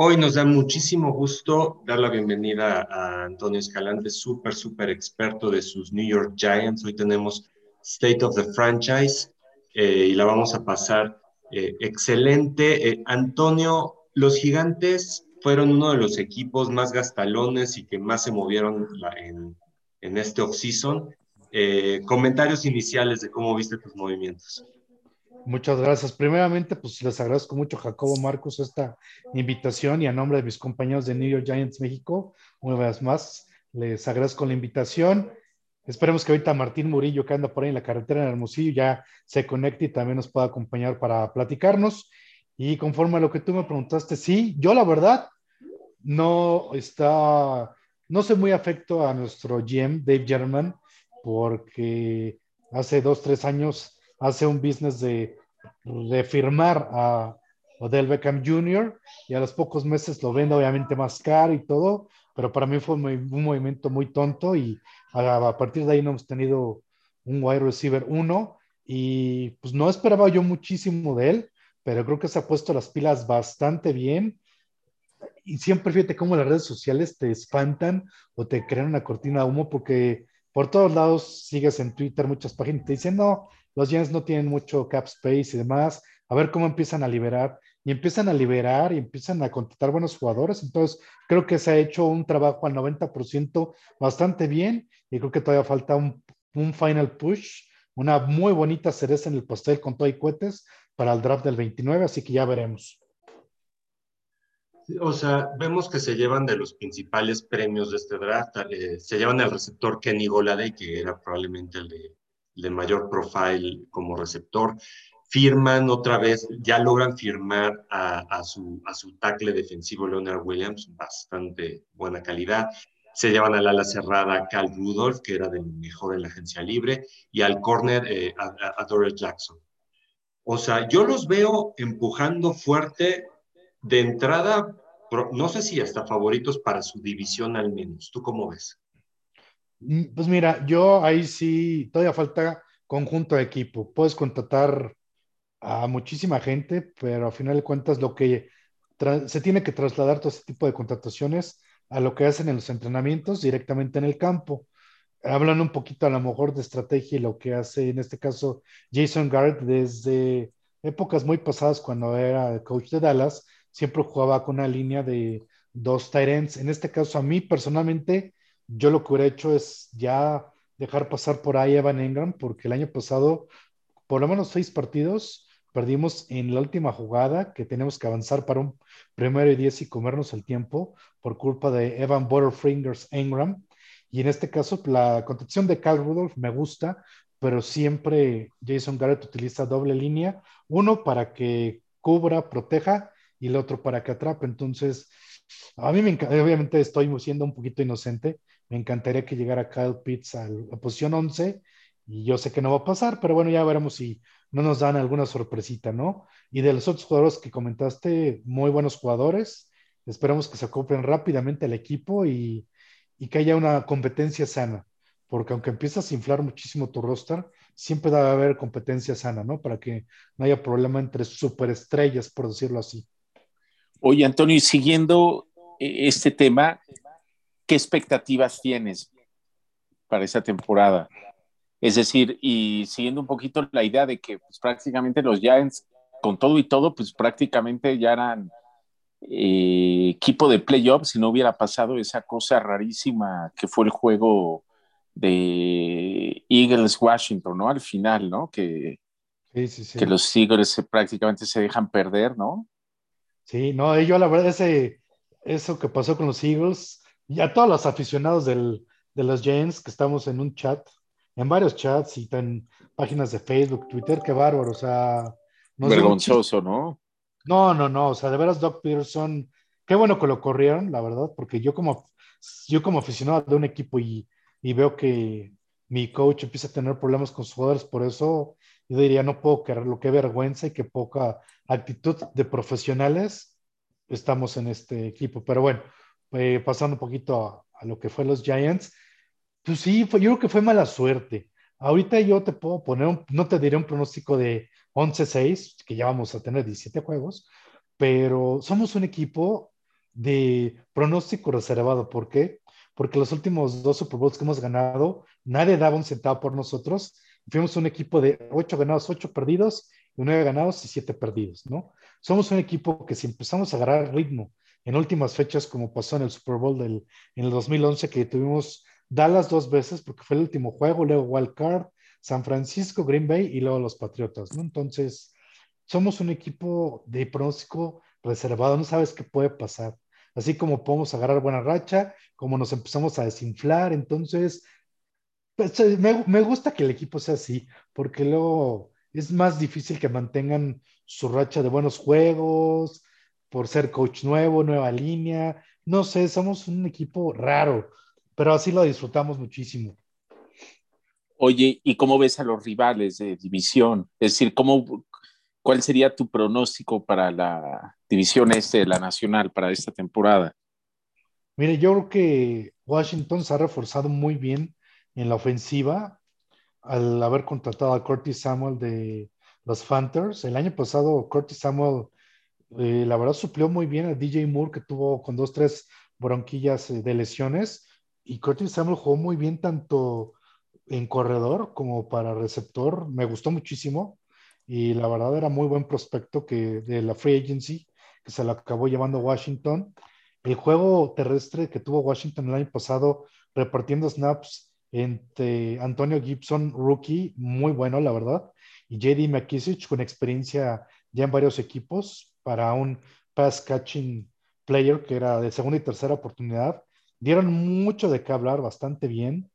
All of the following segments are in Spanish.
Hoy nos da muchísimo gusto dar la bienvenida a Antonio Escalante, súper, súper experto de sus New York Giants. Hoy tenemos State of the Franchise eh, y la vamos a pasar eh, excelente. Eh, Antonio, los gigantes fueron uno de los equipos más gastalones y que más se movieron en, en este off-season. comentarios iniciales de cómo viste tus movimientos. Muchas gracias. Primeramente, pues les agradezco mucho, Jacobo Marcos, esta invitación y a nombre de mis compañeros de New York Giants México, una vez más, les agradezco la invitación. Esperemos que ahorita Martín Murillo, que anda por ahí en la carretera en Hermosillo, ya se conecte y también nos pueda acompañar para platicarnos. Y conforme a lo que tú me preguntaste, sí, yo la verdad no está, no soy muy afecto a nuestro GM, Dave German, porque hace dos, tres años hace un business de, de firmar a Odell Beckham Jr. y a los pocos meses lo vende obviamente más caro y todo, pero para mí fue un movimiento muy tonto y a, partir de ahí no hemos tenido un wide receiver uno y pues no esperaba yo muchísimo de él, pero creo que se ha puesto las pilas bastante bien y siempre fíjate cómo las redes sociales te espantan o te crean una cortina de humo porque por todos lados sigues en Twitter muchas páginas te dicen, no, los Giants no tienen mucho cap space y demás, a ver cómo empiezan a liberar, y empiezan a liberar y empiezan a contratar buenos jugadores, entonces creo que se ha hecho un trabajo al 90% bastante bien, y creo que todavía falta un, final push, una muy bonita cereza en el pastel con todo y cohetes para el draft del 29, así que ya veremos. O sea, vemos que se llevan de los principales premios de este draft, eh, se llevan el receptor Kenny Goladay, que era probablemente el de de mayor profile como receptor. Firman otra vez, ya logran firmar a, su, a su tackle defensivo Leonard Williams, bastante buena calidad. Se llevan al ala cerrada Cal Rudolph, que era del mejor en la agencia libre, y al corner eh, a, a Jackson. O sea, yo los veo empujando fuerte de entrada, no sé si hasta favoritos para su división al menos. ¿Tú cómo ves? Mm, pues mira, yo ahí sí, todavía falta conjunto de equipo. Puedes contratar a muchísima gente, pero a final de cuentas lo que se tiene que trasladar todo ese tipo de contrataciones a lo que hacen en los entrenamientos directamente en el campo. Hablan un poquito a lo mejor de estrategia y lo que hace en este caso Jason Garrett desde épocas muy pasadas cuando era coach de Dallas, siempre jugaba con una línea de dos tight ends. En este caso, a mí personalmente, yo lo que hubiera hecho es ya dejar pasar por ahí a Evan Engram, porque el año pasado, por lo menos seis partidos, perdimos en la última jugada, que tenemos que avanzar para un primero y diez y comernos el tiempo por culpa de Evan Butterfingers Engram. Y en este caso, la contención de Cal Rudolph me gusta, pero siempre Jason Garrett utiliza doble línea, uno para que cubra, proteja y el otro para que atrape. Entonces, a mí me encanta, obviamente estoy siendo un poquito inocente, me encantaría que llegara Kyle Pitts a la posición 11 y yo sé que no va a pasar, pero bueno, ya veremos si no nos dan alguna sorpresita, ¿no? Y de los otros jugadores que comentaste, muy buenos jugadores. Esperamos que se acoplen rápidamente al equipo y, y que haya una competencia sana, porque aunque empiezas a inflar muchísimo tu roster, siempre debe haber competencia sana, ¿no? Para que no haya problema entre superestrellas, por decirlo así. Oye, Antonio, y siguiendo eh, este tema, ¿qué expectativas tienes para esa temporada? Es decir, y siguiendo un poquito la idea de que pues, prácticamente los Giants, con todo y todo, pues prácticamente ya eran eh, equipo de playoffs si no hubiera pasado esa cosa rarísima que fue el juego de Eagles Washington, ¿no? Al final, ¿no? Que, que los Eagles prácticamente se dejan perder, ¿no? Sí, no, yo la verdad, ese, eso que pasó con los Eagles, y a todos los aficionados del, de los Giants que estamos en un chat, en varios chats y en páginas de Facebook, Twitter, qué bárbaro, o sea... Vergonzoso, ¿no? No, no, no, o sea, de veras Doc Peterson, qué bueno que lo corrieron, la verdad, porque yo como, yo como aficionado de un equipo y, y veo que mi coach empieza a tener problemas con sus jugadores, por eso yo diría, no puedo lo que vergüenza y qué poca actitud de profesionales estamos en este equipo. Pero bueno, eh, pasando un poquito a, lo que fue los Giants, pues sí, fue, yo creo que fue mala suerte. Ahorita yo te puedo poner, no te diré un pronóstico de 11-6, que ya vamos a tener 17 juegos, pero somos un equipo de pronóstico reservado. ¿Por qué? Porque los últimos dos Super Bowls que hemos ganado, nadie daba un centavo por nosotros. Fuimos un equipo de ocho ganados, ocho perdidos, y nueve ganados y siete perdidos, ¿no? Somos un equipo que si empezamos a agarrar ritmo en últimas fechas, como pasó en el Super Bowl del, en el 2011, que tuvimos Dallas dos veces, porque fue el último juego, luego Wild Card, San Francisco, Green Bay y luego los Patriotas, ¿no? Entonces, somos un equipo de pronóstico reservado, no sabes qué puede pasar. Así como podemos agarrar buena racha, como nos empezamos a desinflar, entonces, pues, eh, me, me gusta que el equipo sea así, porque luego es más difícil que mantengan su racha de buenos juegos, por ser coach nuevo, nueva línea. No sé, somos un equipo raro, pero así lo disfrutamos muchísimo. Oye, ¿y cómo ves a los rivales de división? Es decir, ¿cómo, ¿cuál sería tu pronóstico para la división este de la nacional para esta temporada? Mire, yo creo que Washington se ha reforzado muy bien en la ofensiva al haber contratado a Curtis Samuel de los Fanthers. El año pasado, Curtis Samuel, eh, la verdad, suplió muy bien a DJ Moore, que tuvo con dos, tres bronquillas eh, de lesiones. Y Curtis Samuel jugó muy bien tanto en corredor como para receptor. Me gustó muchísimo. Y la verdad era muy buen prospecto que de la Free Agency, que se lo acabó llevando Washington. El juego terrestre que tuvo Washington el año pasado, repartiendo snaps entre Antonio Gibson, rookie, muy bueno, la verdad, y JD McKissick con experiencia ya en varios equipos para un pass catching player que era de segunda y tercera oportunidad. Dieron mucho de qué hablar, bastante bien.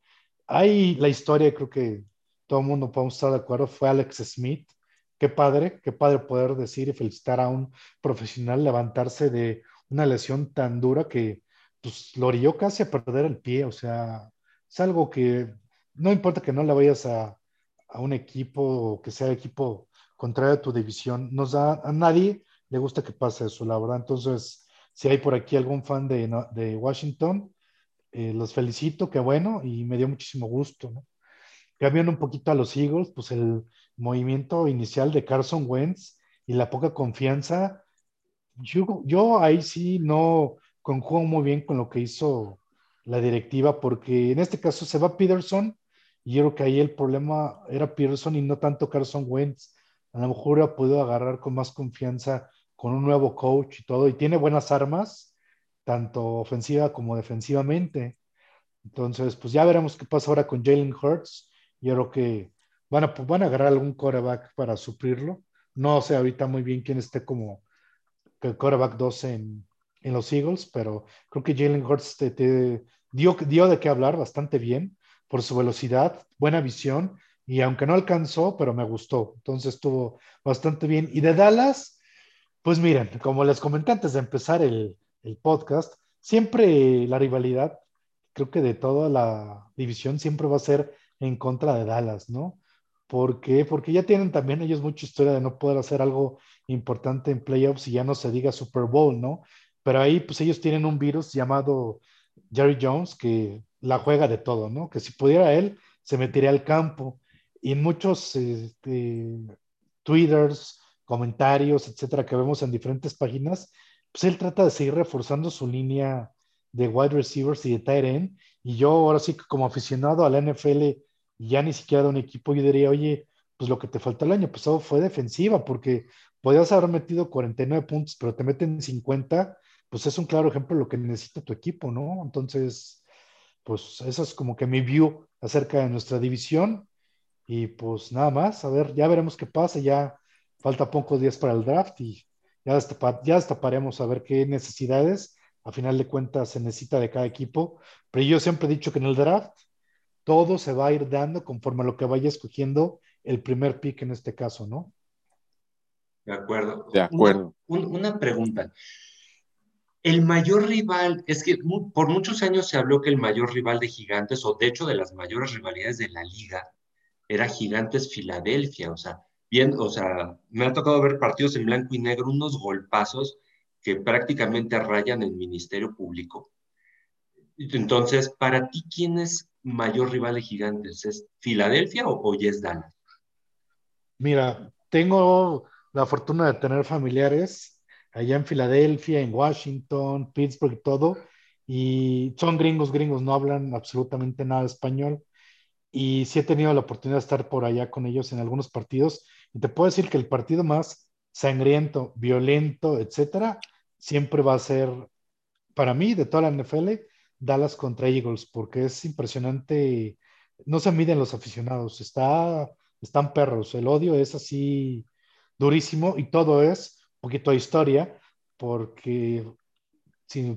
Hay la historia, creo que todo el mundo podemos estar de acuerdo, fue Alex Smith. Qué padre, qué padre poder decir y felicitar a un profesional levantarse de una lesión tan dura que pues, lo orilló casi a perder el pie. O sea, es algo que no importa que no le vayas a, a un equipo que sea equipo contrario a tu división, nos da, a nadie le gusta que pase eso, la verdad. Entonces, si hay por aquí algún fan de, de Washington, eh, los felicito, qué bueno, y me dio muchísimo gusto, ¿no? Cambiando un poquito a los Eagles, pues el movimiento inicial de Carson Wentz y la poca confianza, yo, yo ahí sí no conjugo muy bien con lo que hizo la directiva, porque en este caso se va Peterson y yo creo que ahí el problema era Peterson y no tanto Carson Wentz. A lo mejor ha podido agarrar con más confianza con un nuevo coach y todo, y tiene buenas armas, tanto ofensiva como defensivamente. Entonces, pues ya veremos qué pasa ahora con Jalen Hurts. Yo creo que van a, van a agarrar algún quarterback para suplirlo. No sé ahorita muy bien quién esté como el quarterback 12 en, en los Eagles, pero creo que Jalen Hurts te, dio, dio de qué hablar bastante bien por su velocidad, buena visión, y aunque no alcanzó, pero me gustó. Entonces estuvo bastante bien. Y de Dallas, pues miren, como les comenté antes de empezar el, el podcast, siempre la rivalidad, creo que de toda la división, siempre va a ser en contra de Dallas, ¿no? ¿Por qué? Porque ya tienen también ellos mucha historia de no poder hacer algo importante en playoffs y ya no se diga Super Bowl, ¿no? Pero ahí pues ellos tienen un virus llamado Jerry Jones que la juega de todo, ¿no? Que si pudiera él, se metería al campo. Y muchos este, twitters, comentarios, etcétera, que vemos en diferentes páginas, pues él trata de seguir reforzando su línea de wide receivers y de tight end. Y yo ahora sí que como aficionado a la NFL, ya ni siquiera de un equipo, yo diría, oye, pues lo que te falta el año pasado fue defensiva, porque podías haber metido 49 puntos, pero te meten 50, pues es un claro ejemplo de lo que necesita tu equipo, ¿no? Entonces, pues eso es como que mi view acerca de nuestra división. Y pues nada más, a ver, ya veremos qué pasa, ya falta pocos días para el draft y ya, ya destaparemos a ver qué necesidades, a final de cuentas, se necesita de cada equipo. Pero yo siempre he dicho que en el draft todo se va a ir dando conforme a lo que vaya escogiendo el primer pick en este caso, ¿no? De acuerdo. De acuerdo. una pregunta el mayor rival, es que por muchos años se habló que el mayor rival de Gigantes, o de hecho de las mayores rivalidades de la liga, era Gigantes Filadelfia. O sea, bien, o sea, me ha tocado ver partidos en blanco y negro, unos golpazos que prácticamente rayan el Ministerio Público. Entonces, para ti, ¿quién es mayor rival de Gigantes? ¿Es Filadelfia o, o es Mira, tengo la fortuna de tener familiares allá en Filadelfia, en Washington, Pittsburgh y todo, y son gringos, gringos, no hablan absolutamente nada español. Y sí he tenido la oportunidad de estar por allá con ellos en algunos partidos, y te puedo decir que el partido más sangriento, violento, etcétera, siempre va a ser, para mí, de toda la NFL, Dallas contra Eagles, porque es impresionante. No se miden los aficionados, está, están perros. El odio es así durísimo y todo es un poquito de historia, porque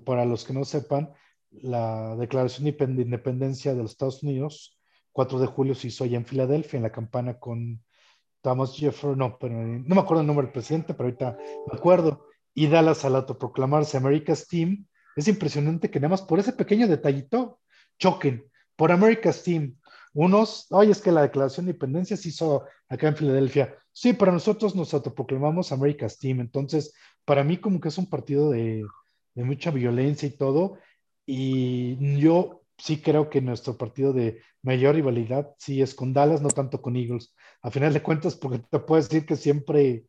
para los que no sepan, la Declaración de Independencia de los Estados Unidos, 4 de julio se hizo allá en Filadelfia, en la campana con Thomas Jefferson, no, pero no me acuerdo el nombre del presidente, pero ahorita me acuerdo. Y Dallas al autoproclamarse America's Team, es impresionante que nada más por ese pequeño detallito choquen por America's Team. Unos, oye, es que la declaración de independencia se hizo acá en Filadelfia. Sí, para nosotros nos autoproclamamos America's Team. Entonces, para mí como que es un partido de, de mucha violencia y todo. Y yo sí creo que nuestro partido de mayor rivalidad sí es con Dallas, no tanto con Eagles. A final de cuentas, porque te puedo decir que siempre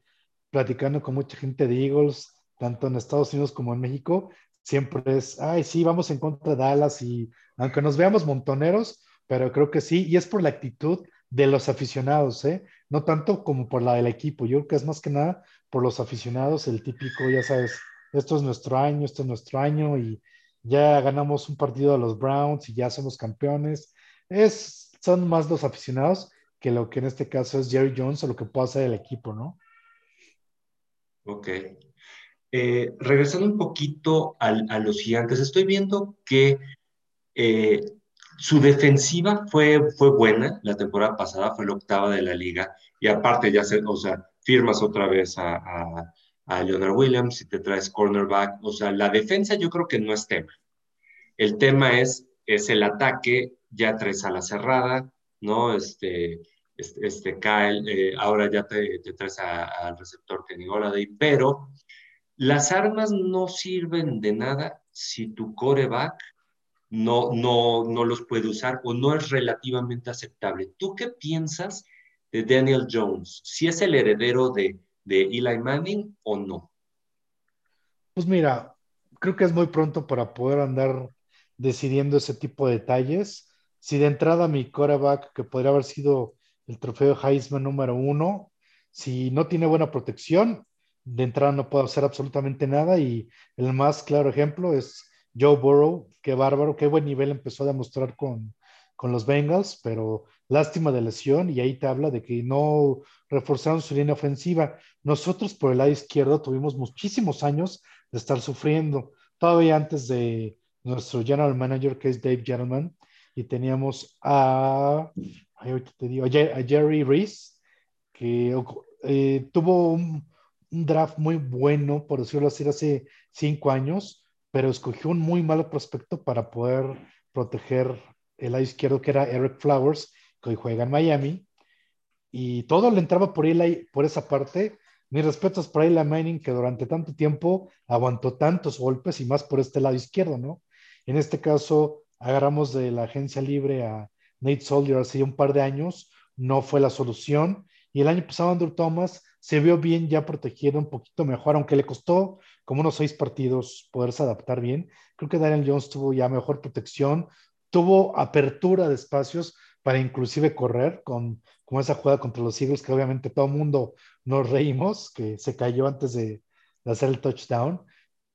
platicando con mucha gente de Eagles, tanto en Estados Unidos como en México, siempre es, ay, sí, vamos en contra de Dallas y aunque nos veamos montoneros, pero creo que sí, y es por la actitud de los aficionados, ¿eh? No tanto como por la del equipo, yo creo que es más que nada por los aficionados, el típico, ya sabes, esto es nuestro año, esto es nuestro año y ya ganamos un partido a los Browns y ya somos campeones. Es, son más los aficionados que lo que en este caso es Jerry Jones o lo que puede hacer el equipo, ¿no? Ok. Eh, regresando un poquito a los gigantes, estoy viendo que eh, su defensiva fue, fue buena la temporada pasada, fue la octava de la liga, y aparte ya se, o sea, firmas otra vez a, a Leonard Williams y te traes cornerback, o sea, la defensa yo creo que no es tema. El tema es, es el ataque, ya traes a la cerrada, ¿no? Este, este, este Kyle, eh, ahora ya te, traes al receptor Kenny Goladay, pero las armas no sirven de nada si tu coreback no, no, no los puede usar o no es relativamente aceptable. ¿Tú qué piensas de Daniel Jones? ¿Si es el heredero de, de Eli Manning o no? Pues mira, creo que es muy pronto para poder andar decidiendo ese tipo de detalles. Si de entrada mi coreback, que podría haber sido el trofeo Heisman número uno, si no tiene buena protección, de entrada no puedo hacer absolutamente nada y el más claro ejemplo es Joe Burrow, qué bárbaro, qué buen nivel empezó a demostrar con, con los Bengals, pero lástima de lesión y ahí te habla de que no reforzaron su línea ofensiva. Nosotros por el lado izquierdo tuvimos muchísimos años de estar sufriendo, todavía antes de nuestro general manager que es Dave Gentleman y teníamos a, te digo, a Jerry Reese que eh, tuvo un, un draft muy bueno, por decirlo así, hace cinco años, pero escogió un muy malo prospecto para poder proteger el lado izquierdo, que era Eric Flowers, que hoy juega en Miami, y todo le entraba por, él, por esa parte. Mis respetos para Eli Manning, que durante tanto tiempo aguantó tantos golpes y más por este lado izquierdo, ¿no? En este caso, agarramos de la agencia libre a Nate Soldier hace un par de años, no fue la solución. Y el año pasado, Andrew Thomas se vio bien ya protegido un poquito mejor, aunque le costó como unos seis partidos poderse adaptar bien. Creo que Daniel Jones tuvo ya mejor protección, tuvo apertura de espacios para inclusive correr con, con esa jugada contra los Eagles, que obviamente todo mundo nos reímos, que se cayó antes de, de hacer el touchdown,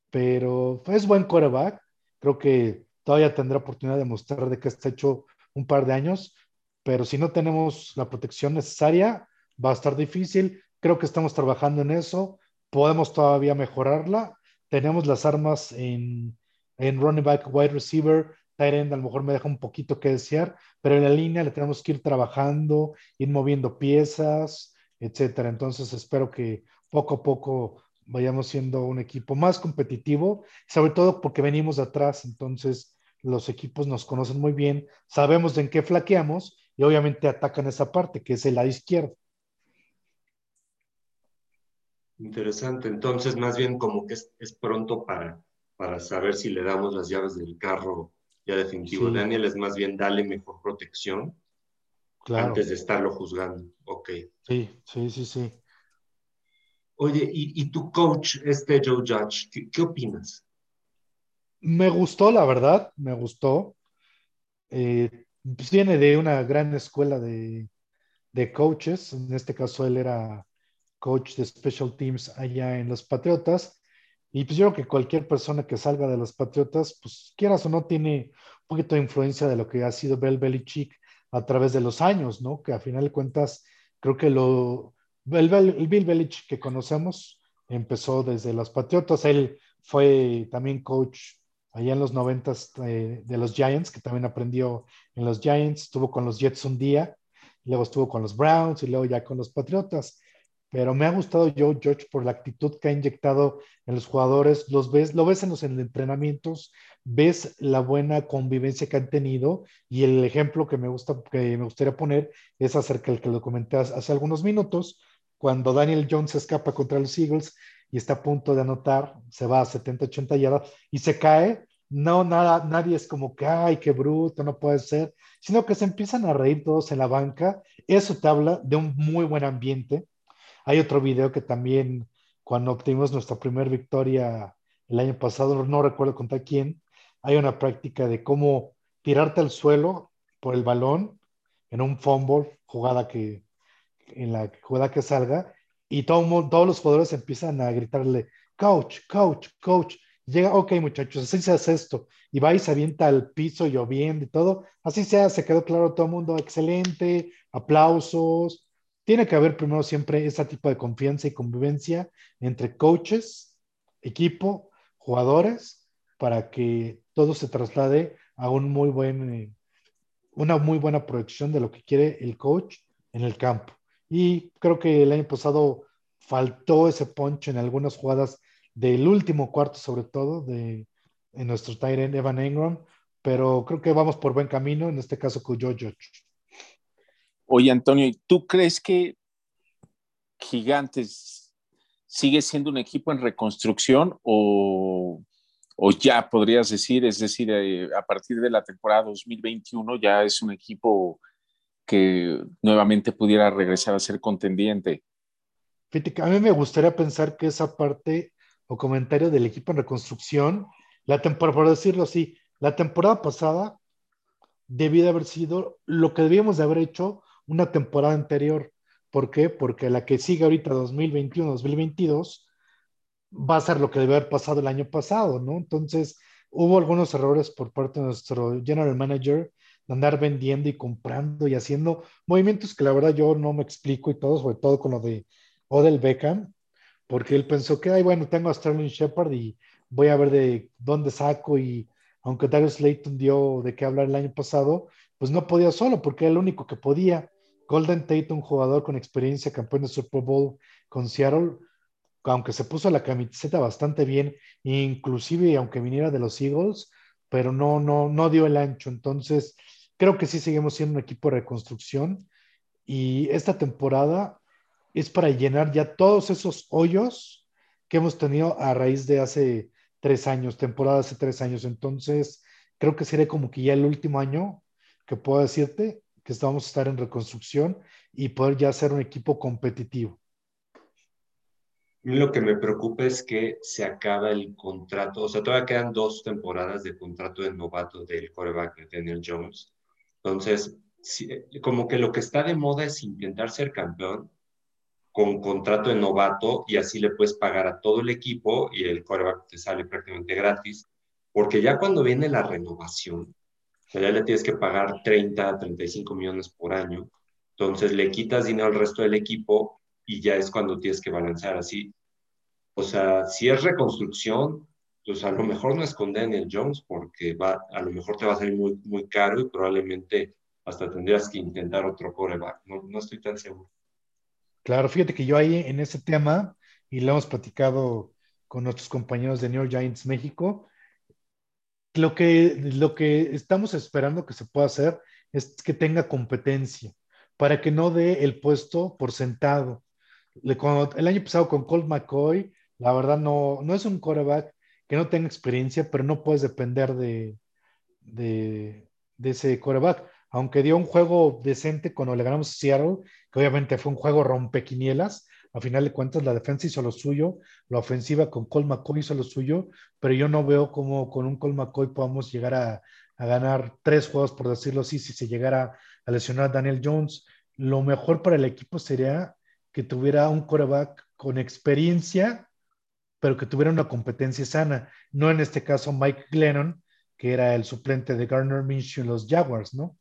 pero es buen quarterback. Creo que todavía tendrá oportunidad de mostrar de que está hecho un par de años, pero si no tenemos la protección necesaria, va a estar difícil. Creo que estamos trabajando en eso. Podemos todavía mejorarla. Tenemos las armas en, en running back, wide receiver, tight end, a lo mejor me deja un poquito que desear, pero en la línea le tenemos que ir trabajando, ir moviendo piezas, etcétera. Entonces espero que poco a poco vayamos siendo un equipo más competitivo, sobre todo porque venimos de atrás, entonces los equipos nos conocen muy bien, sabemos en qué flaqueamos y obviamente atacan esa parte, que es el lado izquierdo. Interesante. Entonces, más bien como que es, pronto para, para saber si le damos las llaves del carro ya definitivo. Daniel es más bien darle mejor protección antes de estarlo juzgando. Ok. Sí, sí, sí, sí. Oye, ¿y, tu coach, este Joe Judge, qué, opinas? Me gustó, la verdad, me gustó. Eh, pues viene de una gran escuela de, de coaches. En este caso, él era coach de Special Teams allá en los Patriotas. Y pues yo creo que cualquier persona que salga de los Patriotas, pues quieras o no, tiene un poquito de influencia de lo que ha sido Bill Belichick a través de los años, ¿no? Que a final de cuentas, creo que lo, el, el Bill Belichick que conocemos empezó desde los Patriotas. Él fue también coach allá en los noventas de, de, los Giants, que también aprendió en los Giants, estuvo con los Jets un día, luego estuvo con los Browns y luego ya con los Patriotas pero me ha gustado Joe George por la actitud que ha inyectado en los jugadores. Los ves, lo ves en los entrenamientos, ves la buena convivencia que han tenido y el ejemplo que me gusta, que me gustaría poner es acerca del que lo comenté hace algunos minutos, cuando Daniel Jones escapa contra los Eagles y está a punto de anotar, se va a 70, 80 yardas y se cae. No, nada, nadie es como que, ay, qué bruto, no puede ser, sino que se empiezan a reír todos en la banca. Eso te habla de un muy buen ambiente hay otro video que también, cuando obtuvimos nuestra primera victoria el año pasado, no recuerdo contra quién, hay una práctica de cómo tirarte al suelo por el balón en un fumble, jugada que, en la jugada que salga, y todo, todos los jugadores empiezan a gritarle, coach, coach, coach. Llega, ok, muchachos, así se hace esto. Y va y se avienta al piso lloviendo y todo. Así se se quedó claro todo el mundo, excelente, aplausos, tiene que haber primero siempre ese tipo de confianza y convivencia entre coaches, equipo, jugadores, para que todo se traslade a eh, una muy buena proyección de lo que quiere el coach en el campo. Y creo que el año pasado faltó ese punch en algunas jugadas del último cuarto, sobre todo, de en nuestro Tyrant Evan Engram, pero creo que vamos por buen camino, en este caso con Joe. Oye, Antonio, ¿tú crees que Gigantes sigue siendo un equipo en reconstrucción o, ya podrías decir, es decir, eh, a partir de la temporada 2021 ya es un equipo que nuevamente pudiera regresar a ser contendiente? A mí me gustaría pensar que esa parte o comentario del equipo en reconstrucción, la temporada, por decirlo así, la temporada pasada debía de haber sido lo que debíamos de haber hecho una temporada anterior. ¿Por qué? Porque la que sigue ahorita 2021-2022 va a ser lo que debe haber pasado el año pasado, ¿no? Entonces, hubo algunos errores por parte de nuestro general manager de andar vendiendo y comprando y haciendo movimientos que la verdad yo no me explico y todo, sobre todo con lo de Odell Beckham, porque él pensó que, ay, bueno, tengo a Sterling Shepard y voy a ver de dónde saco y aunque Darius Layton dio de qué hablar el año pasado, pues no podía solo porque era el único que podía. Golden Tate, un jugador con experiencia, campeón de Super Bowl con Seattle, aunque se puso la camiseta bastante bien, inclusive aunque viniera de los Eagles, pero no, no, no dio el ancho. Entonces, creo que sí seguimos siendo un equipo de reconstrucción y esta temporada es para llenar ya todos esos hoyos que hemos tenido a raíz de hace tres años, temporada hace tres años. Entonces, creo que sería como que ya el último año que puedo decirte que estamos a estar en reconstrucción y poder ya ser un equipo competitivo. Lo que me preocupa es que se acaba el contrato, o sea, todavía quedan dos temporadas de contrato de novato del coreback Daniel Jones. Entonces, como que lo que está de moda es intentar ser campeón con contrato de novato y así le puedes pagar a todo el equipo y el coreback te sale prácticamente gratis, porque ya cuando viene la renovación, ya le tienes que pagar 30, 35 millones por año. Entonces le quitas dinero al resto del equipo y ya es cuando tienes que balancear así. O sea, si es reconstrucción, pues a lo mejor no es con Daniel Jones porque va, a lo mejor te va a salir muy, muy caro y probablemente hasta tendrías que intentar otro coreback. No, no estoy tan seguro. Claro, fíjate que yo ahí en ese tema, y lo hemos platicado con nuestros compañeros de New York Giants México, lo que, lo que estamos esperando que se pueda hacer es que tenga competencia para que no dé el puesto por sentado. el año pasado con Colt McCoy, la verdad no, no es un quarterback que no tenga experiencia, pero no puedes depender de, de, ese quarterback. Aunque dio un juego decente cuando le ganamos a Seattle, que obviamente fue un juego rompequinielas, A final de cuentas, la defensa hizo lo suyo, la ofensiva con Cole McCoy hizo lo suyo, pero yo no veo cómo con un Cole McCoy podamos llegar a, a ganar tres juegos, por decirlo así, si se llegara a lesionar a Daniel Jones. Lo mejor para el equipo sería que tuviera un quarterback con experiencia, pero que tuviera una competencia sana. No en este caso Mike Glennon, que era el suplente de Garner Minshew en los Jaguars, ¿no?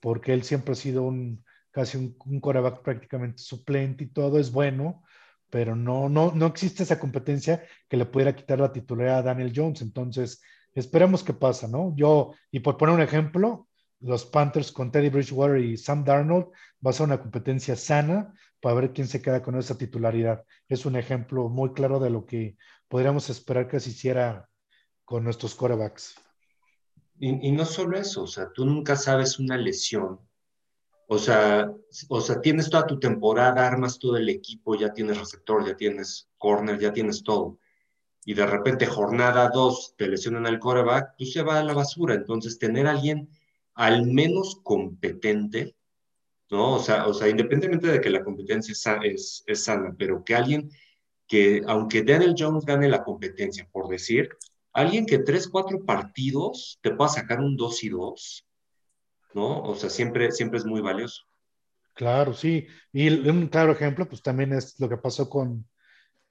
Porque él siempre ha sido un casi un, un quarterback prácticamente suplente y todo es bueno, pero no, no, no existe esa competencia que le pudiera quitar la titularidad a Daniel Jones. Entonces, esperemos que pasa, ¿no? Yo, y por poner un ejemplo, los Panthers con Teddy Bridgewater y Sam Darnold va a ser una competencia sana para ver quién se queda con esa titularidad. Es un ejemplo muy claro de lo que podríamos esperar que se hiciera con nuestros quarterbacks. Y, y, no solo eso, o sea, tú nunca sabes una lesión. O sea, o sea, tienes toda tu temporada, armas todo el equipo, ya tienes receptor, ya tienes corner, ya tienes todo. Y de repente, jornada 2, te lesionan al quarterback, tú pues se va a la basura. Entonces, tener alguien al menos competente, ¿no? O sea, o sea independientemente de que la competencia es, es, sana, pero que alguien que, aunque Daniel Jones gane la competencia, por decir, alguien que tres, cuatro partidos te pueda sacar un 2 y 2, ¿no? O sea, siempre, siempre es muy valioso. Claro, sí. Y un claro ejemplo, pues también es lo que pasó con,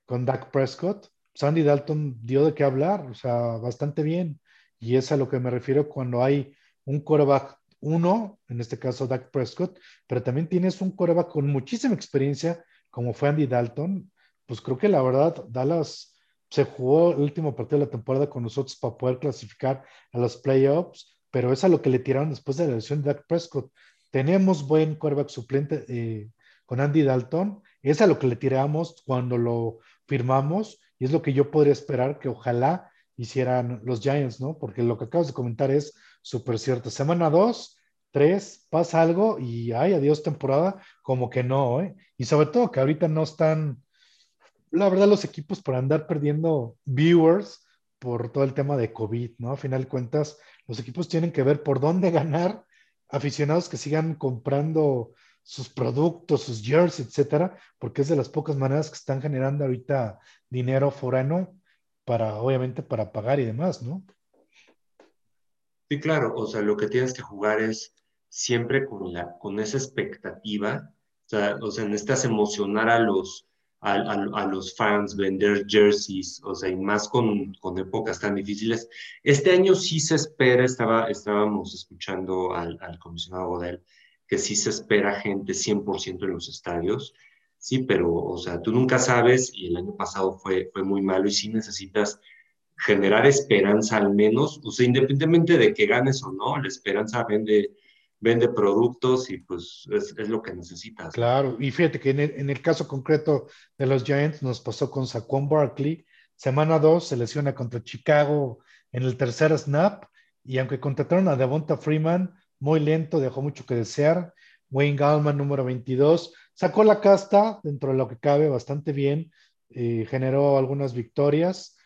con Dak Prescott. Sandy Dalton dio de qué hablar, o sea, bastante bien. Y es a lo que me refiero cuando hay un quarterback uno, en este caso Dak Prescott, pero también tienes un quarterback con muchísima experiencia, como fue Andy Dalton, pues creo que la verdad Dallas se jugó el último partido de la temporada con nosotros para poder clasificar a los playoffs, pero es a lo que le tiraron después de la lesión de Dak Prescott. Tenemos buen quarterback suplente eh, con Andy Dalton, es a lo que le tiramos cuando lo firmamos y es lo que yo podría esperar que ojalá hicieran los Giants, ¿no? Porque lo que acabas de comentar es súper cierto. Semana 2, 3, pasa algo y ay, adiós temporada, como que no, ¿eh? Y sobre todo que ahorita no están, la verdad, los equipos por andar perdiendo viewers por todo el tema de COVID, ¿no? A final de cuentas, los equipos tienen que ver por dónde ganar, aficionados que sigan comprando sus productos, sus jerseys, etcétera, porque es de las pocas maneras que están generando ahorita dinero forano para, obviamente, para pagar y demás, ¿no? Sí, claro, o sea, lo que tienes que jugar es siempre con, la, con esa expectativa, o sea, o sea, necesitas emocionar a los, a, a, los fans, vender jerseys, o sea, y más con, con, épocas tan difíciles. Este año sí se espera, estaba, estábamos escuchando al, al comisionado Godel, que sí se espera gente 100% en los estadios, sí, pero, o sea, tú nunca sabes, y el año pasado fue, fue muy malo, y sí necesitas generar esperanza al menos, o sea, independientemente de que ganes o no, la esperanza vende, vende productos y pues es, lo que necesitas. Claro, y fíjate que en el, en el, caso concreto de los Giants nos pasó con Saquon Barkley, semana 2 se lesiona contra Chicago en el tercer snap y aunque contrataron a Devonta Freeman, muy lento, dejó mucho que desear. Wayne Gallman, número 22, sacó la casta dentro de lo que cabe bastante bien, eh, generó algunas victorias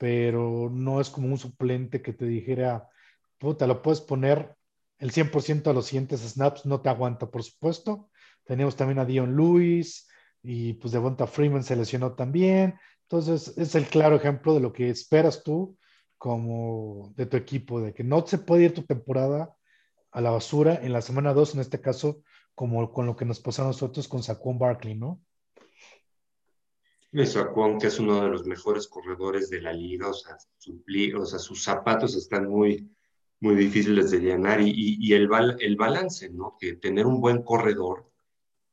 pero no es como un suplente que te dijera, puta, lo puedes poner el 100% a los siguientes snaps, no te aguanta, por supuesto. Tenemos también a Dion Lewis y pues Devonta Freeman se lesionó también. Entonces, es el claro ejemplo de lo que esperas tú como de tu equipo, de que no se puede ir tu temporada a la basura en la semana 2, en este caso, como con lo que nos pasó a nosotros con Saquon Barkley, ¿no? Saquon, que es uno de los mejores corredores de la liga, o sea sus zapatos están muy, muy difíciles de llenar y, y, el, el balance, ¿no? Que tener un buen corredor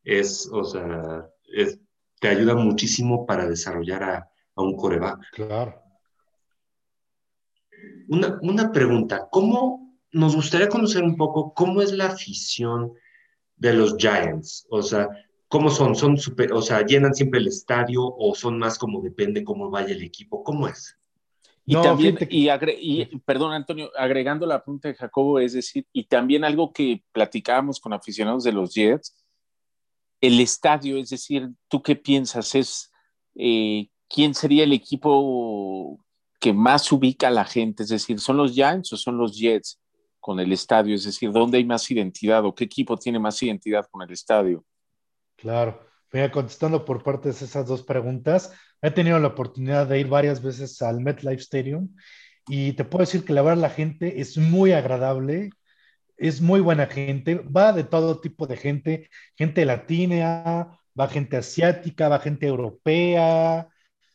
es, o sea, es, te ayuda muchísimo para desarrollar a, a un coreback. Claro. Una, una pregunta, ¿cómo nos gustaría conocer un poco cómo es la afición de los Giants? O sea, ¿Cómo son? ¿Son super, o sea, llenan siempre el estadio o son más como depende cómo vaya el equipo? ¿Cómo es? Y también, y, y, perdón Antonio, agregando la pregunta de Jacobo, es decir, y también algo que platicábamos con aficionados de los Jets, el estadio, es decir, ¿tú qué piensas? ¿Es eh, quién sería el equipo que más ubica a la gente? Es decir, ¿son los Giants o son los Jets con el estadio? Es decir, ¿dónde hay más identidad o qué equipo tiene más identidad con el estadio? Claro. Mira, contestando por partes esas dos preguntas, he tenido la oportunidad de ir varias veces al MetLife Stadium y te puedo decir que la verdad la gente es muy agradable, es muy buena gente, va de todo tipo de gente, gente latina, va gente asiática, va gente europea.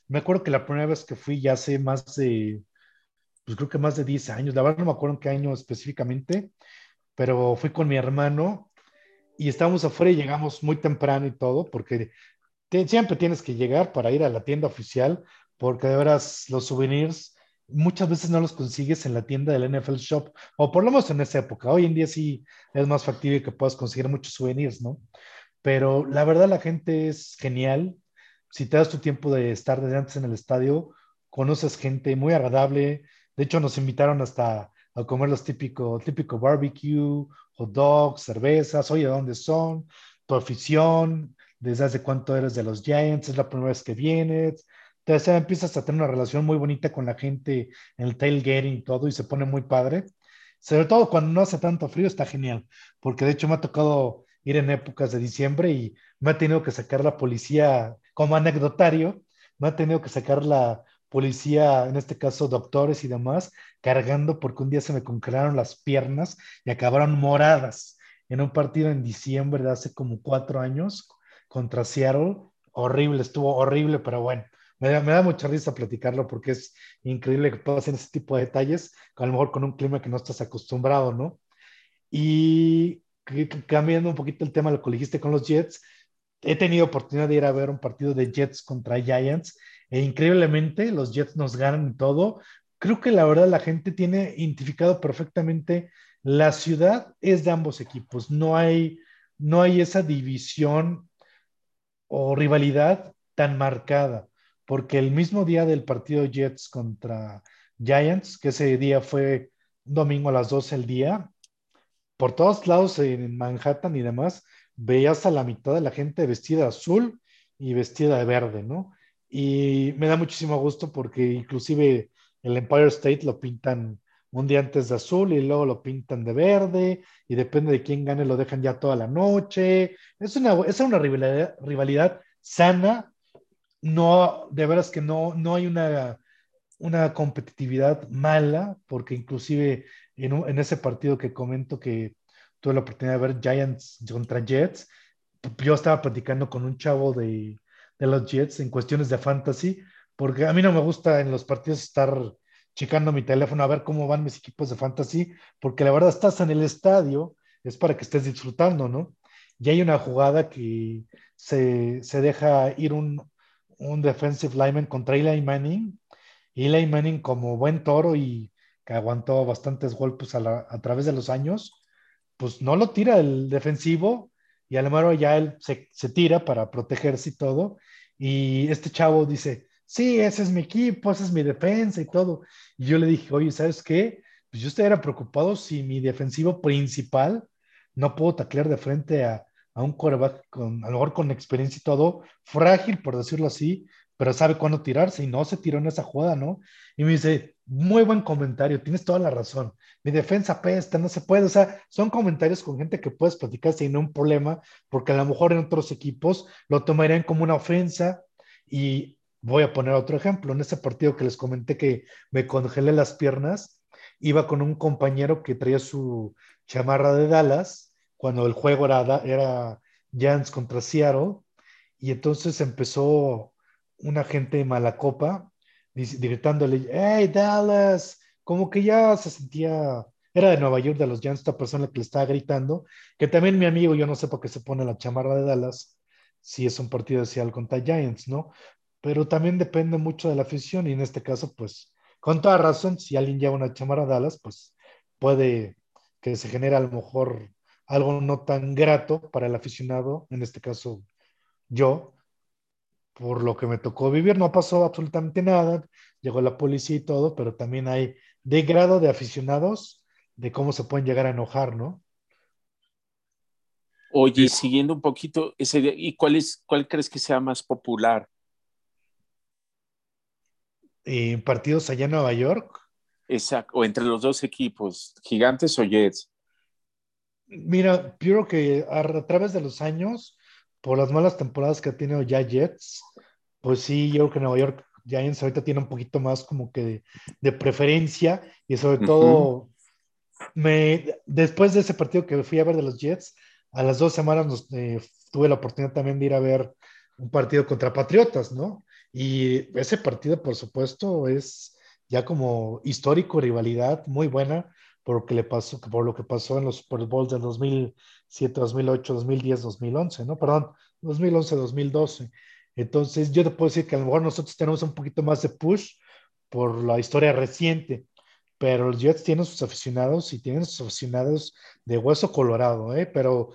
Me acuerdo que la primera vez que fui ya hace más de, pues creo que más de 10 años, la verdad no me acuerdo en qué año específicamente, pero fui con mi hermano y estábamos afuera y llegamos muy temprano y todo, porque siempre tienes que llegar para ir a la tienda oficial, porque de veras los souvenirs muchas veces no los consigues en la tienda del NFL Shop, o por lo menos en esa época. Hoy en día sí es más factible que puedas conseguir muchos souvenirs, ¿no? Pero la verdad la gente es genial. Si te das tu tiempo de estar desde antes en el estadio, conoces gente muy agradable. De hecho, nos invitaron hasta a comer los típico, típico barbecue, hot dogs, cervezas, oye, ¿dónde son? Tu afición, desde hace cuánto eres de los Giants, es la primera vez que vienes, entonces empiezas a tener una relación muy bonita con la gente en el tailgating y todo, y se pone muy padre. Sobre todo cuando no hace tanto frío, está genial, porque de hecho me ha tocado ir en épocas de diciembre y me ha tenido que sacar la policía, como anecdotario, me ha tenido que sacar la policía, en este caso doctores y demás, cargando porque un día se me congelaron las piernas y acabaron moradas en un partido en diciembre de hace como cuatro años contra Seattle. Horrible, estuvo horrible, pero bueno, me da, mucha risa platicarlo porque es increíble que pasen ese tipo de detalles, a lo mejor con un clima que no estás acostumbrado, ¿no? Y cambiando un poquito el tema, lo que dijiste con los Jets, he tenido oportunidad de ir a ver un partido de Jets contra Giants e increíblemente los Jets nos ganan todo. Creo que la verdad la gente tiene identificado perfectamente la ciudad es de ambos equipos. No hay, no hay esa división o rivalidad tan marcada porque el mismo día del partido Jets contra Giants, que ese día fue domingo a las 12 del día, por todos lados en Manhattan y demás, veías a la mitad de la gente vestida azul y vestida de verde, ¿no? Y me da muchísimo gusto porque inclusive el Empire State lo pintan un día antes de azul y luego lo pintan de verde y depende de quién gane lo dejan ya toda la noche. Es una, es una rivalidad, rivalidad sana no, de veras que no, no hay una, una competitividad mala, porque inclusive en, ese partido que comento que tuve la oportunidad de ver Giants contra Jets, yo estaba platicando con un chavo de, de los Jets en cuestiones de fantasy, porque a mí no me gusta en los partidos estar checando mi teléfono a ver cómo van mis equipos de fantasy, porque la verdad estás en el estadio, es para que estés disfrutando, ¿no? Y hay una jugada que se, se deja ir un, un defensive lineman contra Eli Manning. Eli Manning como buen toro y que aguantó bastantes golpes a, través de los años, pues no lo tira el defensivo y a lo mejor ya él se, tira para protegerse y todo. Y este chavo dice, sí, ese es mi equipo, esa es mi defensa y todo. Y yo le dije, oye, ¿sabes qué? Pues yo estaría preocupado si mi defensivo principal no puedo taclear de frente a, a un coreback con, a lo mejor con experiencia y todo, frágil, por decirlo así, pero sabe cuándo tirarse y no se tiró en esa jugada, ¿no? Y me dice, muy buen comentario, tienes toda la razón. Mi defensa pesta, no se puede. O sea, son comentarios con gente que puedes platicar sin un problema, porque a lo mejor en otros equipos lo tomarían como una ofensa. Y voy a poner otro ejemplo. En ese partido que les comenté que me congelé las piernas, iba con un compañero que traía su chamarra de Dallas cuando el juego era, era Giants contra Seattle, y entonces empezó una gente de mala copa gritándole, hey Dallas, como que ya se sentía, era de Nueva York, de los Giants, esta persona que le estaba gritando, que también mi amigo, yo no sé por qué se pone la chamarra de Dallas, si es un partido de Seattle contra Giants, ¿no? Pero también depende mucho de la afición y en este caso, pues, con toda razón, si alguien lleva una chamarra de Dallas, pues puede que se genere a lo mejor algo no tan grato para el aficionado, en este caso yo, por lo que me tocó vivir. No pasó absolutamente nada, llegó la policía y todo, pero también hay de grado de aficionados de cómo se pueden llegar a enojar, ¿no? Oye, siguiendo un poquito ese ¿y cuál es, cuál crees que sea más popular? ¿En partidos allá en Nueva York? Exacto, o entre los dos equipos, Gigantes o Jets. Mira, yo creo que a, través de los años, por las malas temporadas que ha tenido ya Jets, pues sí, yo creo que Nueva York Giants ahorita tiene un poquito más como que de, preferencia y sobre todo me, después de ese partido que fui a ver de los Jets, a las dos semanas nos, eh, tuve la oportunidad también de ir a ver un partido contra Patriotas, ¿no? Y ese partido, por supuesto, es ya como histórico, rivalidad muy buena por lo que le pasó, por lo que pasó en los Super Bowls del 2007, 2008, 2010, 2011, ¿no? Perdón, 2011, 2012. Entonces, yo te puedo decir que a lo mejor nosotros tenemos un poquito más de push por la historia reciente, pero los Jets tienen sus aficionados y tienen sus aficionados de hueso colorado, ¿eh? Pero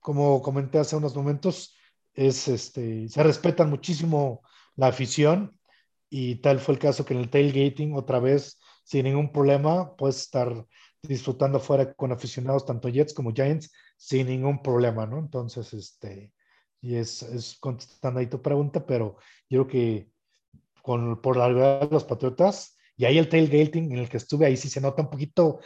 como comenté hace unos momentos, es, este, se respetan muchísimo la afición y tal fue el caso que en el tailgating, otra vez, sin ningún problema, puedes estar disfrutando fuera con aficionados, tanto Jets como Giants, sin ningún problema, ¿no? Entonces, este, y es, es contestando ahí tu pregunta, pero yo creo que con, por la verdad de los Patriotas, y ahí el tailgating en el que estuve, ahí sí se nota un poquito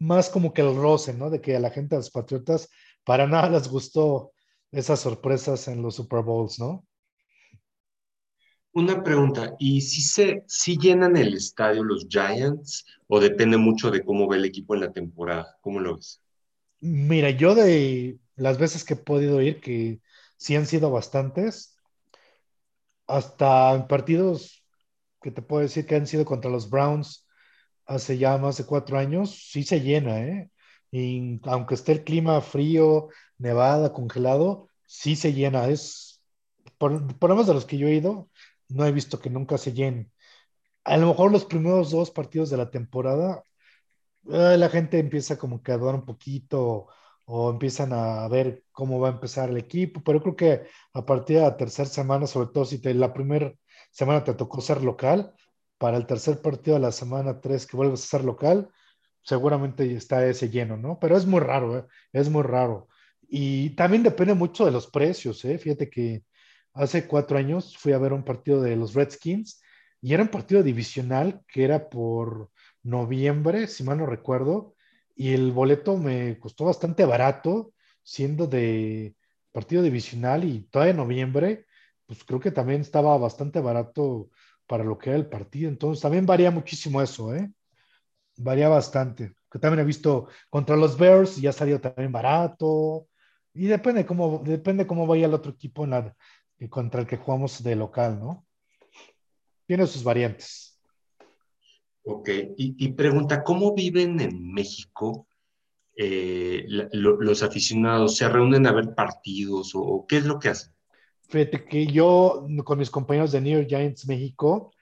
más como que el roce, ¿no? De que a la gente de los Patriotas para nada les gustó esas sorpresas en los Super Bowls, ¿no? Una pregunta, ¿y si se si llenan el estadio los Giants o depende mucho de cómo ve el equipo en la temporada? ¿Cómo lo ves? Mira, yo de las veces que he podido ir, que sí han sido bastantes, hasta en partidos que te puedo decir que han sido contra los Browns hace ya más de cuatro años, sí se llena, ¿eh? Aunque esté el clima frío, nevada, congelado, sí se llena. Es, por, por lo menos de los que yo he ido, no he visto que nunca se llenen. A lo mejor los primeros dos partidos de la temporada, eh, la gente empieza como que a dudar un poquito o empiezan a ver cómo va a empezar el equipo, pero creo que a partir de la tercera semana, sobre todo si te, la primera semana te tocó ser local, para el tercer partido de la semana 3 que vuelves a ser local, seguramente está ese lleno, ¿no? Pero es muy raro, ¿eh? es muy raro. Y también depende mucho de los precios, ¿eh? Fíjate que hace cuatro años fui a ver un partido de los Redskins y era un partido divisional que era por noviembre, si mal no recuerdo, y el boleto me costó bastante barato, siendo de partido divisional y todavía en noviembre, pues creo que también estaba bastante barato para lo que era el partido. Entonces también varía muchísimo eso, ¿eh? Varía bastante. Que también he visto contra los Bears y ya salió también barato. Y depende cómo, depende cómo vaya el otro equipo en contra el que jugamos de local, ¿no? Tiene sus variantes. Ok, y, pregunta, ¿cómo viven en México eh, los aficionados? ¿Se reúnen a ver partidos o, qué es lo que hacen? Fíjate que yo con mis compañeros de New York Giants México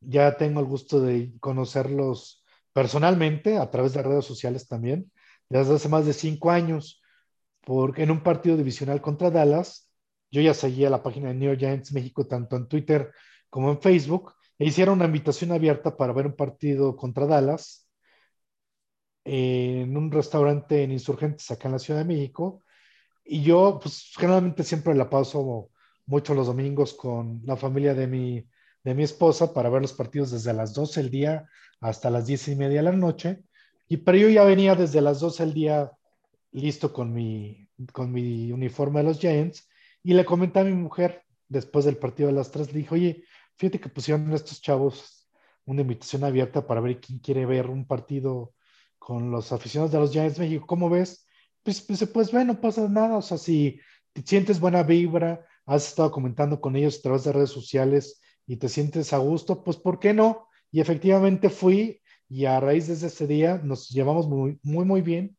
ya tengo el gusto de conocerlos personalmente a través de redes sociales también, desde hace más de cinco años, porque en un partido divisional contra Dallas, yo ya seguía la página de New Giants México tanto en Twitter como en Facebook, e hicieron una invitación abierta para ver un partido contra Dallas en un restaurante en Insurgentes acá en la Ciudad de México. Y yo, pues generalmente siempre la paso mucho los domingos con la familia de mi, de mi esposa para ver los partidos desde las 12 del día hasta las 10 y media de la noche. Y pero yo ya venía desde las 12 del día listo con mi, con mi uniforme de los Giants y le comenté a mi mujer después del partido de las 3, le dije, oye, fíjate que pusieron estos chavos una invitación abierta para ver quién quiere ver un partido con los aficionados de los Giants México. ¿Cómo ves? Pues, pues, pues ve, no pasa nada. O sea, si te sientes buena vibra, has estado comentando con ellos a través de redes sociales y te sientes a gusto, pues ¿por qué no? Y efectivamente fui y a raíz de ese día nos llevamos muy, muy, muy bien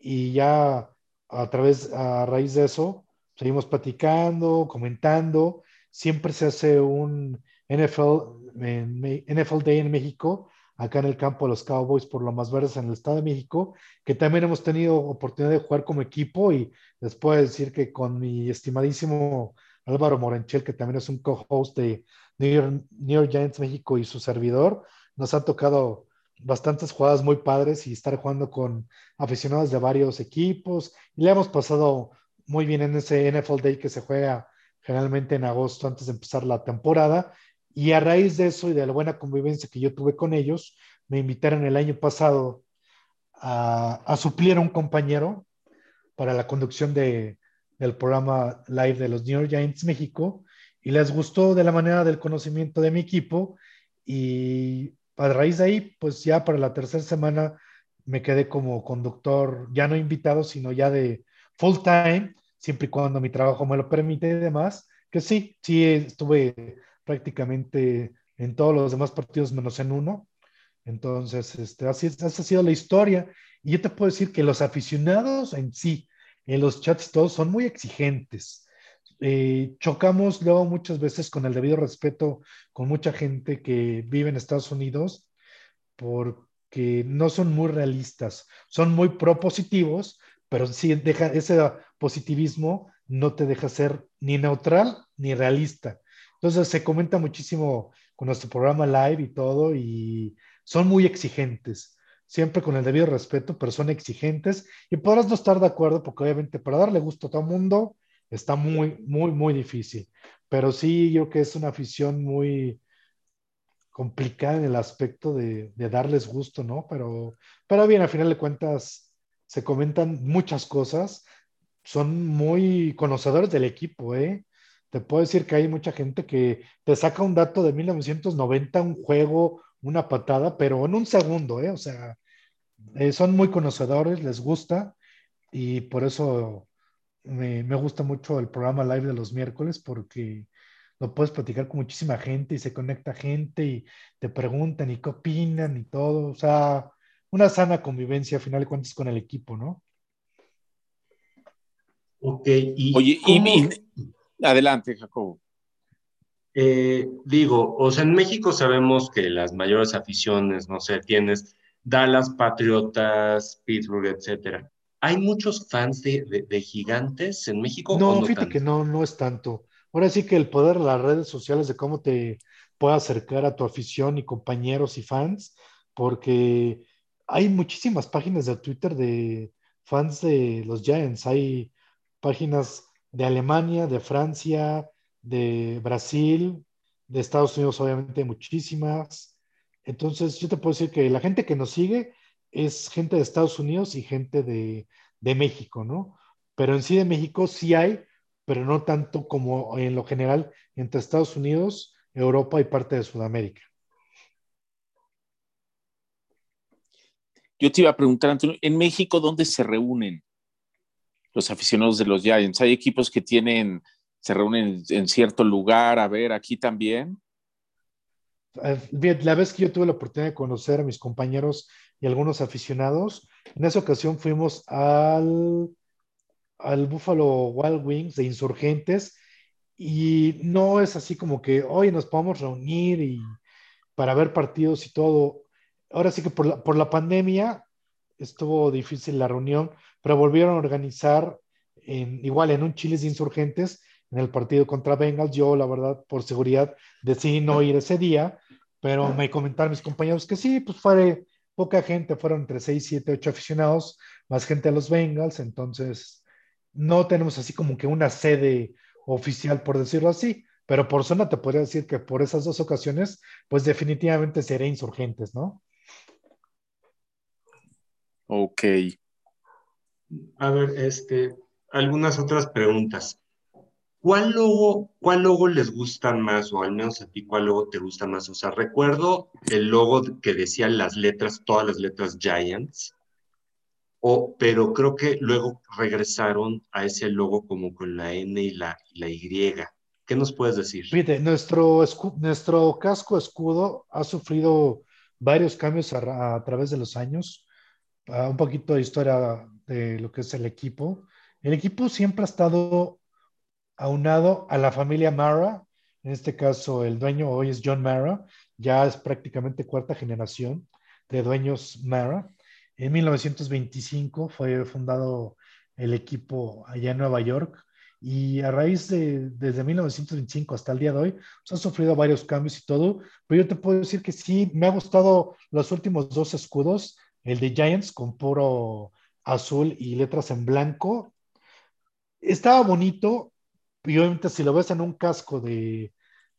y ya a través, a raíz de eso, seguimos platicando, comentando. Siempre se hace un NFL, NFL Day en México, acá en el campo de los Cowboys por lo más verdes en el Estado de México, que también hemos tenido oportunidad de jugar como equipo y les puedo decir que con mi estimadísimo Álvaro Morenchel, que también es un co-host de New York, Giants México y su servidor, nos han tocado bastantes jugadas muy padres y estar jugando con aficionados de varios equipos y le hemos pasado muy bien en ese NFL Day que se juega generalmente en agosto antes de empezar la temporada. Y a raíz de eso y de la buena convivencia que yo tuve con ellos, me invitaron el año pasado a, suplir a un compañero para la conducción de, del programa live de los New York Giants México. Y les gustó de la manera del conocimiento de mi equipo. Y a raíz de ahí, pues ya para la tercera semana me quedé como conductor, ya no invitado, sino ya de full time, siempre y cuando mi trabajo me lo permite y demás, que sí, sí estuve prácticamente en todos los demás partidos menos en uno. Entonces, este, así, esa ha sido la historia. Y yo te puedo decir que los aficionados en sí, en los chats todos, son muy exigentes. Eh, chocamos luego muchas veces con el debido respeto con mucha gente que vive en Estados Unidos porque no son muy realistas, son muy propositivos, pero sí deja ese positivismo no te deja ser ni neutral ni realista. Entonces se comenta muchísimo con nuestro programa live y todo y son muy exigentes, siempre con el debido respeto, pero son exigentes y podrás no estar de acuerdo porque obviamente para darle gusto a todo el mundo está muy, muy, muy difícil. Pero sí, yo creo que es una afición muy complicada en el aspecto de, darles gusto, ¿no? Pero, pero bien, al final de cuentas, se comentan muchas cosas. Son muy conocedores del equipo, ¿eh? Te puedo decir que hay mucha gente que te saca un dato de 1990, un juego, una patada, pero en un segundo, ¿eh? O sea, eh, son muy conocedores, les gusta y por eso me, gusta mucho el programa live de los miércoles porque lo puedes platicar con muchísima gente y se conecta gente y te preguntan y qué opinan y todo. O sea, una sana convivencia a final de cuentas con el equipo, ¿no? Ok, y, Oye, y, adelante, Jacobo. Eh, digo, o sea, en México sabemos que las mayores aficiones, no sé, tienes Dallas, Patriotas, Pittsburgh, etcétera. ¿Hay muchos fans de, gigantes en México? No, fíjate que no, no es tanto. Ahora sí que el poder de las redes sociales, de cómo te puede acercar a tu afición y compañeros y fans, porque hay muchísimas páginas de Twitter de fans de los Giants. Hay páginas de Alemania, de Francia, de Brasil, de Estados Unidos, obviamente, muchísimas. Entonces, yo te puedo decir que la gente que nos sigue es gente de Estados Unidos y gente de, México, ¿no? Pero en sí de México sí hay, pero no tanto como en lo general entre Estados Unidos, Europa y parte de Sudamérica. Yo te iba a preguntar, Antonio, ¿en México dónde se reúnen los aficionados de los Giants? ¿Hay equipos que tienen, se reúnen en cierto lugar? A ver, aquí también. Eh, la vez que yo tuve la oportunidad de conocer a mis compañeros y algunos aficionados. En esa ocasión fuimos al, al Buffalo Wild Wings de Insurgentes y no es así como que hoy nos podemos reunir y para ver partidos y todo. Ahora sí que por la, pandemia estuvo difícil la reunión, pero volvieron a organizar en, igual en un Chiles de Insurgentes en el partido contra Bengals. Yo, la verdad, por seguridad, decidí no ir ese día, pero me comentaron mis compañeros que sí, pues fue poca gente, fueron entre 6, 7, 8 aficionados, más gente a los Bengals, entonces no tenemos así como que una sede oficial, por decirlo así, pero por zona te podría decir que por esas dos ocasiones, pues definitivamente seré insurgentes, ¿no? Ok. A ver, este, algunas otras preguntas. ¿Cuál logo, ¿Cuál logo les gusta más, o al menos a ti, cuál logo te gusta más? O sea, recuerdo el logo que decía las letras, todas las letras Giants, o, pero creo que luego regresaron a ese logo como con la N y la, la Y. ¿Qué nos puedes decir? Fíjate, nuestro, nuestro casco escudo ha sufrido varios cambios a, a través de los años. Uh, un poquito de historia de lo que es el equipo. El equipo siempre ha estado aunado a la familia Mara, en este caso el dueño hoy es John Mara, ya es prácticamente cuarta generación de dueños Mara. En 1925 fue fundado el equipo allá en Nueva York y a raíz de, desde 1925 hasta el día de hoy, pues, han sufrido varios cambios y todo, pero yo te puedo decir que sí, me ha gustado los últimos dos escudos, el de Giants con puro azul y letras en blanco. Estaba bonito, y obviamente si lo ves en un casco de,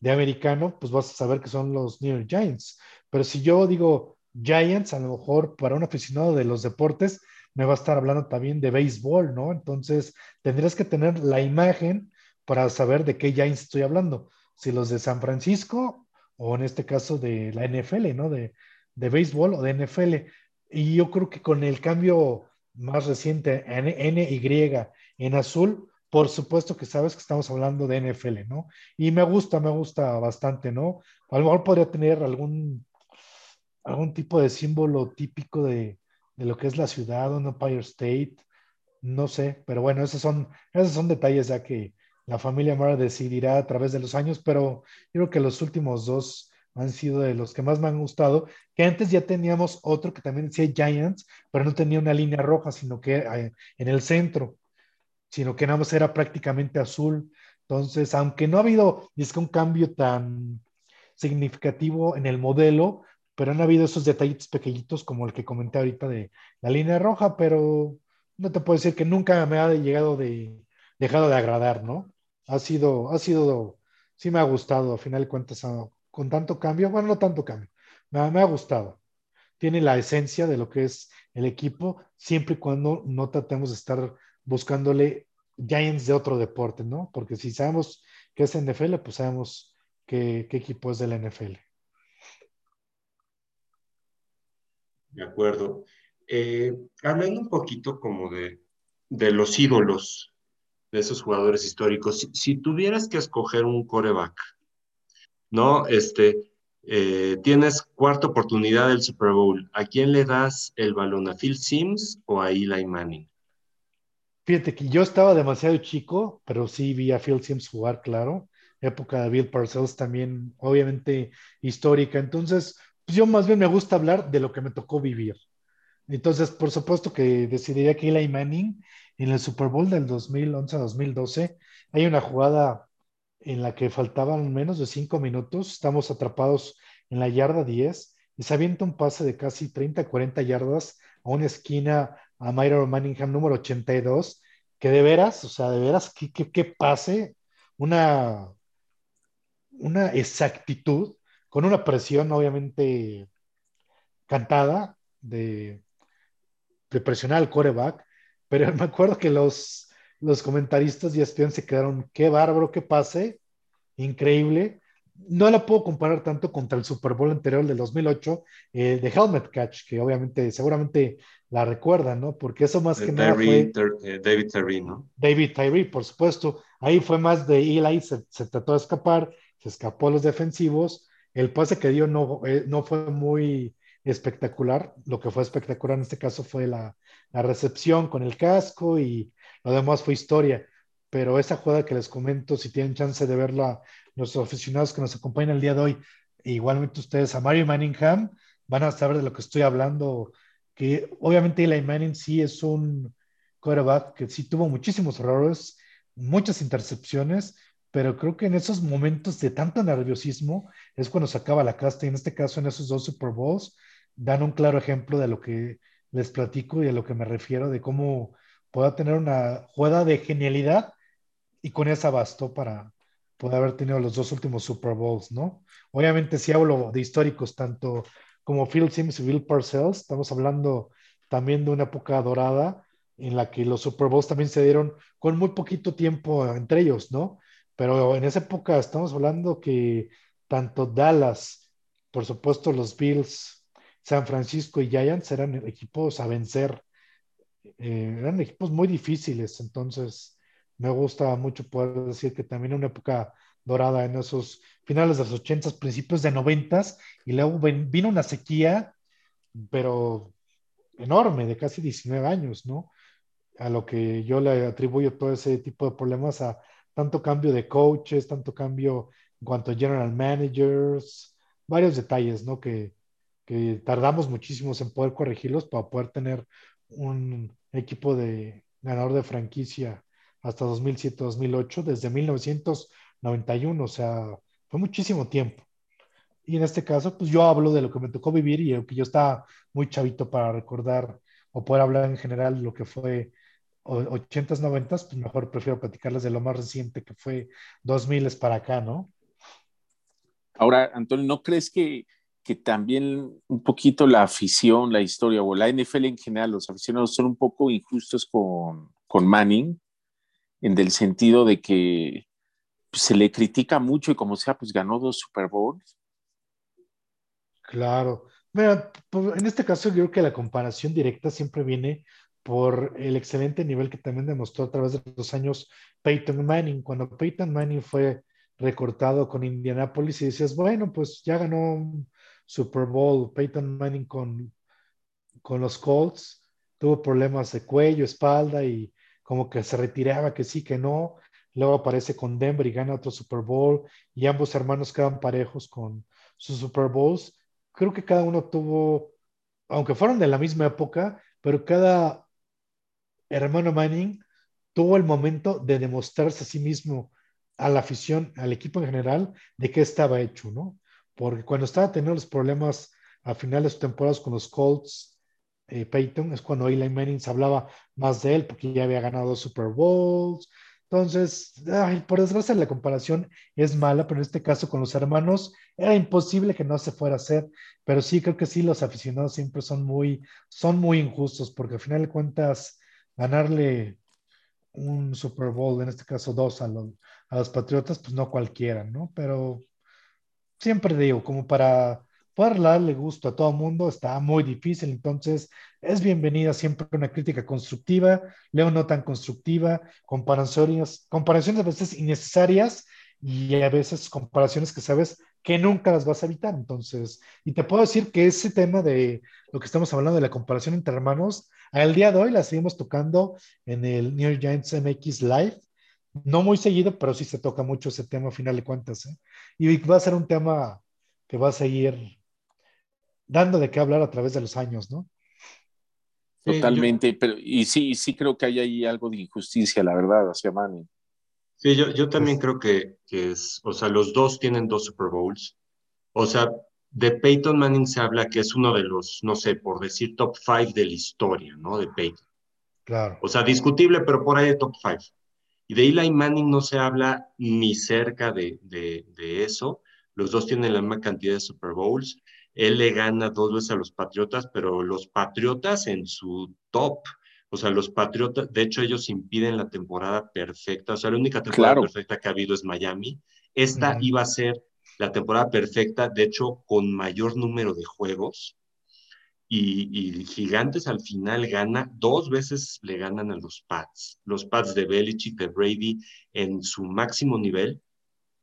americano, pues vas a saber que son los New York Giants. Pero si yo digo Giants, a lo mejor para un aficionado de los deportes, me va a estar hablando también de béisbol, ¿no? Entonces, tendrías que tener la imagen para saber de qué Giants estoy hablando. Si los de San Francisco o en este caso de la NFL, ¿no? De, de béisbol o de NFL. Y yo creo que con el cambio más reciente, NY en azul, por supuesto que sabes que estamos hablando de NFL, ¿no? Y me gusta, me gusta bastante, ¿no? A lo mejor podría tener algún, algún tipo de símbolo típico de, de lo que es la ciudad, un Empire State, no sé, pero bueno, esos son, esos son detalles ya que la familia Mara decidirá a través de los años, pero creo que los últimos dos han sido de los que más me han gustado, que antes ya teníamos otro que también decía Giants, pero no tenía una línea roja, sino que eh, en el centro, sino que nada más era prácticamente azul. Entonces, aunque no ha habido, es que un cambio tan significativo en el modelo, pero han habido esos detallitos pequeñitos como el que comenté ahorita de la línea roja, pero no te puedo decir que nunca me ha llegado de, dejado de agradar, ¿no? Ha sido, ha sido, sí me ha gustado, a final de cuentas, con tanto cambio, bueno, no tanto cambio, me, ha gustado. Tiene la esencia de lo que es el equipo, siempre y cuando no tratemos de estar buscándole Giants de otro deporte, ¿no? Porque si sabemos que es NFL, pues sabemos qué, equipo es del NFL. De acuerdo. Eh, hablando un poquito como de, de, los ídolos de esos jugadores históricos, si, si, tuvieras que escoger un coreback ¿no? Este, eh, tienes cuarta oportunidad del Super Bowl. ¿A quién le das el balón? ¿A Phil Sims o a Eli Manning? Fíjate que yo estaba demasiado chico, pero sí vi a Phil Sims jugar, claro. Época de Bill Parcells también, obviamente histórica. Entonces, pues yo más bien me gusta hablar de lo que me tocó vivir. Entonces, por supuesto que decidiría que Eli Manning en el Super Bowl del 2011-2012 hay una jugada en la que faltaban menos de cinco minutos, estamos atrapados en la yarda 10 y se avienta un pase de casi 30, 40 yardas a una esquina a Myron Manningham número 82, que de veras, o sea, de veras, que, pase, una, una exactitud, con una presión obviamente cantada de, de presionar al coreback, pero me acuerdo que los, los comentaristas y ESPN se quedaron, qué bárbaro, qué pase, increíble. No la puedo comparar tanto contra el Super Bowl anterior del 2008, eh, de Helmet Catch, que obviamente, seguramente la recuerdan, ¿no? Porque eso más que nada fue... Eh, David Tyree, ¿no? David Tyree, por supuesto. Ahí fue más de Eli, se, se trató de escapar, se escapó a los defensivos. El pase que dio no, eh, no fue muy espectacular. Lo que fue espectacular en este caso fue la, la recepción con el casco y lo demás fue historia. Pero esa jugada que les comento, si tienen chance de verla, los aficionados que nos acompañan el día de hoy, e igualmente ustedes a Mario Manningham, van a saber de lo que estoy hablando. Que obviamente Eli Manning sí es un quarterback que sí tuvo muchísimos errores, muchas intercepciones, pero creo que en esos momentos de tanto nerviosismo es cuando se acaba la casta y en este caso en esos dos Super Bowls dan un claro ejemplo de lo que les platico y de lo que me refiero, de cómo pueda tener una jugada de genialidad y con esa bastó para poder haber tenido los dos últimos Super Bowls, ¿no? Obviamente si hablo de históricos tanto como Phil Sims y Bill Parcells, estamos hablando también de una época dorada en la que los Super Bowls también se dieron con muy poquito tiempo entre ellos, ¿no? Pero en esa época estamos hablando que tanto Dallas, por supuesto los Bills, San Francisco y Giants eran equipos a vencer eh, eran equipos muy difíciles, entonces me gusta mucho poder decir que también una época dorada en esos finales de los 80, principios de 90 y luego vino una sequía, pero enorme, de casi 19 años, ¿no? A lo que yo le atribuyo todo ese tipo de problemas a tanto cambio de coaches, tanto cambio en cuanto a general managers, varios detalles, ¿no? Que, que tardamos muchísimos en poder corregirlos para poder tener un equipo de ganador de franquicia hasta 2007-2008, desde 1991, o sea, fue muchísimo tiempo. Y en este caso, pues yo hablo de lo que me tocó vivir y aunque yo estaba muy chavito para recordar o poder hablar en general de lo que fue 80s, 90s, pues mejor prefiero platicarles de lo más reciente que fue 2000 para acá, ¿no? Ahora, Antonio, ¿no crees que que también un poquito la afición, la historia o la NFL en general, los aficionados son un poco injustos con, con Manning, en el sentido de que se le critica mucho y como sea, pues ganó dos Super Bowls. Claro. Mira, pues, en este caso yo creo que la comparación directa siempre viene por el excelente nivel que también demostró a través de los años Peyton Manning. Cuando Peyton Manning fue recortado con Indianapolis y decías, bueno, pues ya ganó Super Bowl Peyton Manning con, con los Colts, tuvo problemas de cuello, espalda y como que se retiraba, que sí, que no. Luego aparece con Denver y gana otro Super Bowl y ambos hermanos quedan parejos con sus Super Bowls. Creo que cada uno tuvo, aunque fueron de la misma época, pero cada hermano Manning tuvo el momento de demostrarse a sí mismo, a la afición, al equipo en general, de qué estaba hecho, ¿no? Porque cuando estaba teniendo los problemas a finales de su temporada con los Colts, eh, Peyton, es cuando Eli Manning se hablaba más de él, porque ya había ganado Super Bowls. Entonces, por desgracia la comparación es mala, pero en este caso con los hermanos era imposible que no se fuera a hacer, pero sí creo que sí los aficionados siempre son muy, son muy injustos, porque al final de cuentas ganarle un Super Bowl, en este caso dos a los, a los Patriotas, pues no cualquiera, ¿no? Pero siempre digo, como para poder darle gusto a todo el mundo está muy difícil, entonces es bienvenida siempre una crítica constructiva, leo no tan constructiva, comparaciones, comparaciones a veces innecesarias y a veces comparaciones que sabes que nunca las vas a evitar. Entonces, y te puedo decir que ese tema de lo que estamos hablando de la comparación entre hermanos, al día de hoy la seguimos tocando en el New York Giants MX Live. No muy seguido, pero sí se toca mucho ese tema a final de cuentas. ¿eh? Y va a ser un tema que va a seguir dando de qué hablar a través de los años, ¿no? Totalmente, pero y sí, sí creo que hay ahí algo de injusticia, la verdad, hacia Manning. Sí, yo, yo también creo que, que es, o sea, los dos tienen dos Super Bowls. O sea, de Peyton Manning se habla que es uno de los, no sé, por decir top five de la historia, ¿no? De Peyton. Claro. O sea, discutible, pero por ahí de top five. Y de Eli Manning no se habla ni cerca de, de, de eso. Los dos tienen la misma cantidad de Super Bowls. Él le gana dos veces a los Patriotas, pero los Patriotas en su top. O sea, los Patriotas, de hecho, ellos impiden la temporada perfecta. O sea, la única temporada perfecta que ha habido es Miami. Esta iba a ser la temporada perfecta, de hecho, con mayor número de juegos. Y, Gigantes al final gana, dos veces le ganan a los Pats. Los Pats de Belichick, de Brady, en su máximo nivel.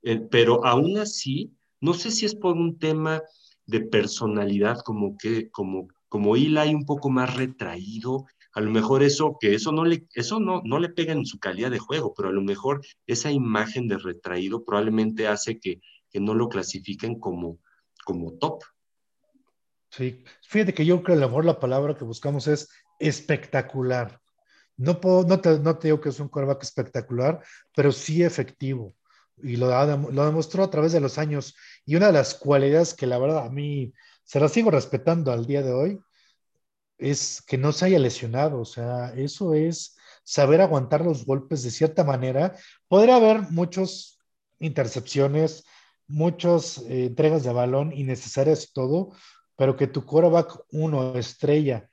Eh, pero aún así, no sé si es por un tema de personalidad, como que, como, como Eli un poco más retraído, a lo mejor eso, que eso no le, eso no, no le pega en su calidad de juego, pero a lo mejor esa imagen de retraído probablemente hace que, que no lo clasifiquen como, como top. Sí, fíjate que yo creo que a lo mejor la palabra que buscamos es espectacular. No, puedo, no, te, no te digo que es un quarterback espectacular, pero sí efectivo y lo, lo demostró a través de los años. Y una de las cualidades que la verdad a mí se la sigo respetando al día de hoy es que no se haya lesionado. O sea, eso es saber aguantar los golpes de cierta manera. Podría haber muchas intercepciones, muchas eh, entregas de balón innecesarias y todo, pero que tu quarterback uno, estrella,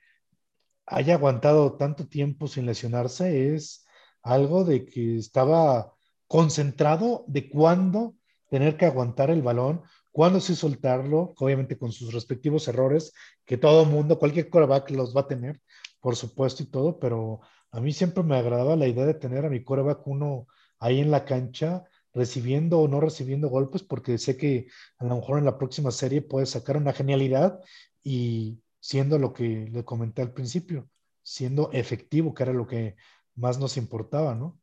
haya aguantado tanto tiempo sin lesionarse es algo de que estaba concentrado de cuándo tener que aguantar el balón, cuándo sí soltarlo, obviamente con sus respectivos errores, que todo mundo, cualquier coreback los va a tener, por supuesto y todo, pero a mí siempre me agradaba la idea de tener a mi coreback uno ahí en la cancha, recibiendo o no recibiendo golpes, porque sé que a lo mejor en la próxima serie puede sacar una genialidad y siendo lo que le comenté al principio, siendo efectivo, que era lo que más nos importaba, ¿no?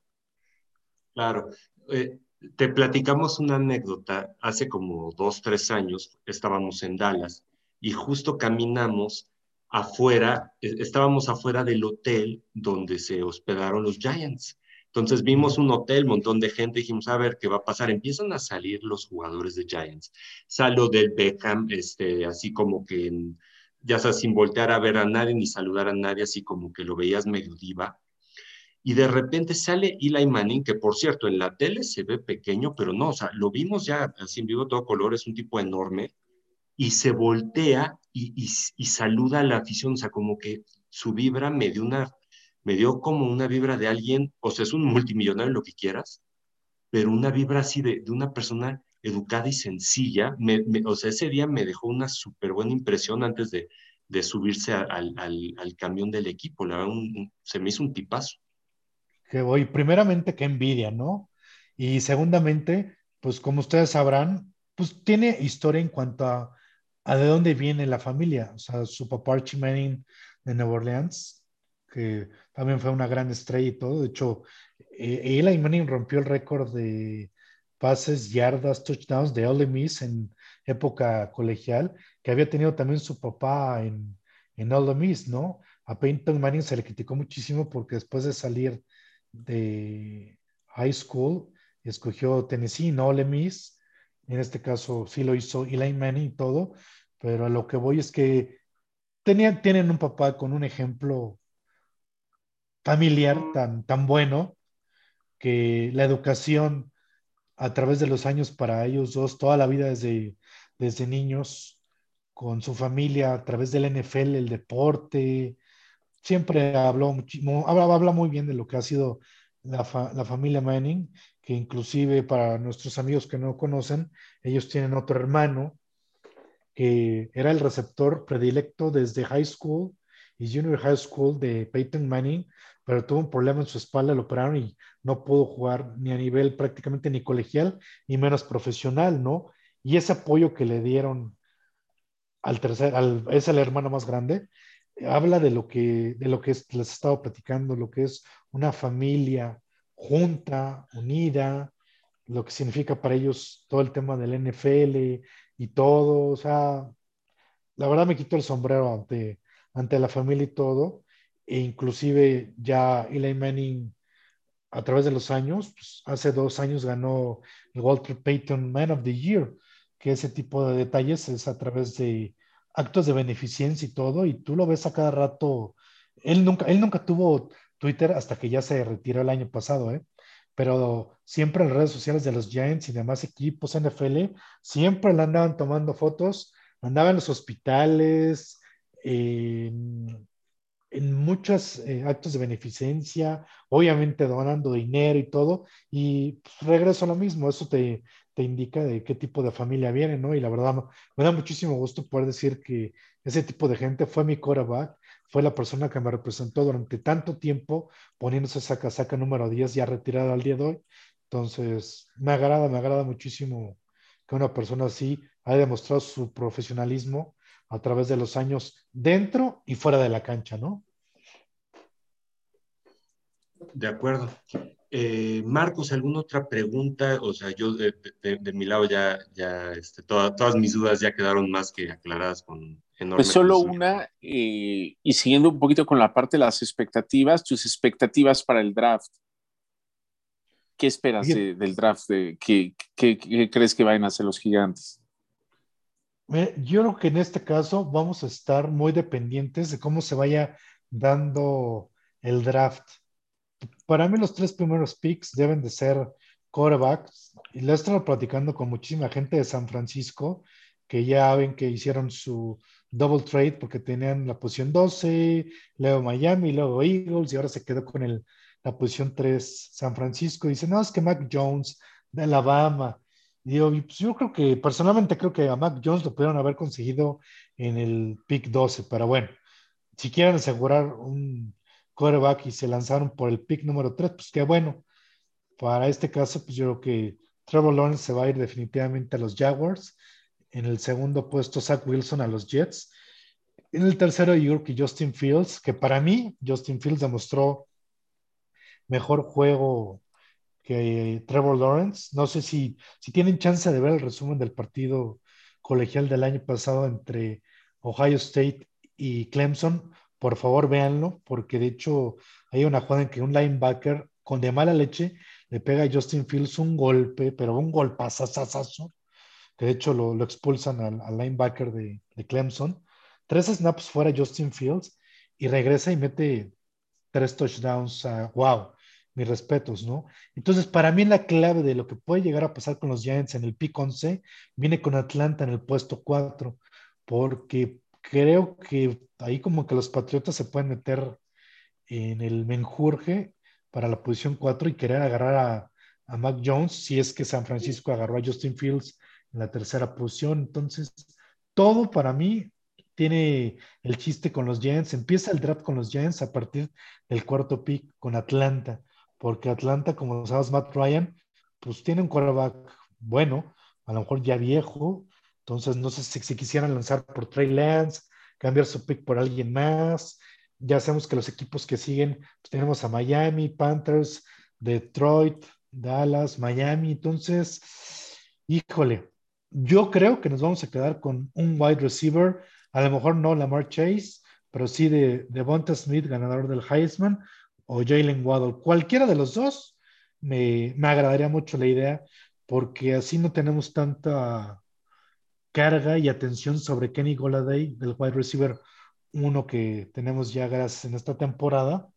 Claro. Eh, te platicamos una anécdota. Hace como dos, tres años estábamos en Dallas y justo caminamos afuera, e, estábamos afuera del hotel donde se hospedaron los Giants. Entonces vimos un hotel, montón de gente, dijimos, a ver qué va a pasar. Empiezan a salir los jugadores de Giants. Salo del Beckham, este, así como que, ya sabes, sin voltear a ver a nadie ni saludar a nadie, así como que lo veías medio diva y de repente sale Eli Manning, que por cierto en la tele se ve pequeño, pero no, o sea, lo vimos ya así en vivo todo color, es un tipo enorme, y se voltea y, y, saluda a la afición, o sea, como que su vibra me dio una, me dio como una vibra de alguien, o sea, es un multimillonario, lo que quieras, pero una vibra así de, de una persona educada y sencilla, me, o sea, ese día me dejó una súper buena impresión antes de, de subirse al, al, camión del equipo, la verdad, se me hizo un tipazo. Que voy, primeramente, qué envidia, ¿no? Y segundamente, pues como ustedes sabrán, pues tiene historia en cuanto a, a de dónde viene la familia. O sea, su papá Archie Manning de Nueva Orleans, que también fue una gran estrella y todo. De hecho, eh, Eli Manning rompió el récord de pases, yardas, touchdowns de Ole Miss en época colegial, que había tenido también su papá en, en Ole Miss, ¿no? A Peyton Manning se le criticó muchísimo porque después de salir de high school, escogió Tennessee, no Ole Miss. En este caso sí lo hizo Eli Manning y todo, pero a lo que voy es que tenían, tienen un papá con un ejemplo familiar tan, tan bueno que la educación a través de los años para ellos dos, toda la vida desde, desde niños, con su familia, a través del NFL, el deporte, siempre habló habla, habla muy bien de lo que ha sido la, la, familia Manning, que inclusive para nuestros amigos que no conocen, ellos tienen otro hermano que era el receptor predilecto desde high school y junior high school de Peyton Manning, pero tuvo un problema en su espalda, lo operaron y no pudo jugar ni a nivel prácticamente ni colegial, ni menos profesional, ¿no? Y ese apoyo que le dieron al tercer, al, es el hermano más grande, habla de lo que, de lo que es, les estaba platicando, lo que es una familia junta, unida, lo que significa para ellos todo el tema del NFL y todo, o sea, la verdad me quito el sombrero ante, ante la familia y todo, e inclusive ya Eli Manning a través de los años, pues, hace dos años ganó el Walter Payton Man of the Year, que ese tipo de detalles es a través de actos de beneficencia y todo, y tú lo ves a cada rato. Él nunca, él nunca tuvo Twitter hasta que ya se retiró el año pasado, ¿eh? pero siempre en redes sociales de los Giants y demás equipos NFL, siempre le andaban tomando fotos, andaba en los hospitales, en, en muchos eh, actos de beneficencia, obviamente donando dinero y todo, y pues, regreso a lo mismo, eso te, te indica de qué tipo de familia viene, ¿no? Y la verdad me da muchísimo gusto poder decir que ese tipo de gente fue mi quarterback, fue la persona que me representó durante tanto tiempo poniéndose esa casaca número 10 ya retirada al día de hoy. Entonces, me agrada, me agrada muchísimo que una persona así haya demostrado su profesionalismo a través de los años dentro y fuera de la cancha, ¿no? De acuerdo. Eh, Marcos, ¿alguna otra pregunta? O sea, yo de, mi lado ya, ya este, todas mis dudas ya quedaron más que aclaradas con enorme. Pues solo una, eh, y siguiendo un poquito con la parte de las expectativas, tus expectativas para el draft. ¿Qué esperas del draft? ¿qué, qué, crees que vayan a hacer los gigantes? Yo creo que en este caso vamos a estar muy dependientes de cómo se vaya dando el draft para mí los tres primeros picks deben de ser quarterbacks. Y lo he estado platicando con muchísima gente de San Francisco que ya ven que hicieron su double trade porque tenían la posición 12, luego Miami, luego Eagles y ahora se quedó con el, la posición 3 San Francisco. Dice, no, es que Mac Jones de Alabama. Yo, pues yo creo que, personalmente creo que a Mac Jones lo pudieron haber conseguido en el pick 12, pero bueno, si quieren asegurar un, quarterback y se lanzaron por el pick número 3, pues qué bueno. Para este caso, pues yo creo que Trevor Lawrence se va a ir definitivamente a los Jaguars. En el segundo puesto, Zach Wilson a los Jets. En el tercero, yo creo que Justin Fields, que para mí, Justin Fields demostró mejor juego que Trevor Lawrence. No sé si, si tienen chance de ver el resumen del partido colegial del año pasado entre Ohio State y Clemson por favor véanlo, porque de hecho hay una jugada en que un linebacker con de mala leche le pega a Justin Fields un golpe, pero un golpazazazazo, que de hecho lo, expulsan al, linebacker de, Clemson. Tres snaps fuera Justin Fields y regresa y mete tres touchdowns. wow, mis respetos, ¿no? Entonces, para mí la clave de lo que puede llegar a pasar con los Giants en el pick 11 viene con Atlanta en el puesto 4 porque creo que ahí como que los Patriotas se pueden meter en el menjurje para la posición 4 y querer agarrar a, a Mac Jones si es que San Francisco agarró a Justin Fields en la tercera posición. Entonces, todo para mí tiene el chiste con los Giants. Empieza el draft con los Giants a partir del cuarto pick con Atlanta, porque Atlanta, como sabes, Matt Ryan, pues tiene un quarterback bueno, a lo mejor ya viejo. Entonces, no sé si, si quisieran lanzar por Trey Lance, cambiar su pick por alguien más. Ya sabemos que los equipos que siguen, pues tenemos a Miami, Panthers, Detroit, Dallas, Miami. Entonces, híjole, yo creo que nos vamos a quedar con un wide receiver, a lo mejor no Lamar Chase, pero sí de Devonta Smith, ganador del Heisman, o Jalen Waddle. Cualquiera de los dos me, me agradaría mucho la idea, porque así no tenemos tanta carga y atención sobre Kenny Goladay, del wide receiver uno que tenemos ya gracias en esta temporada.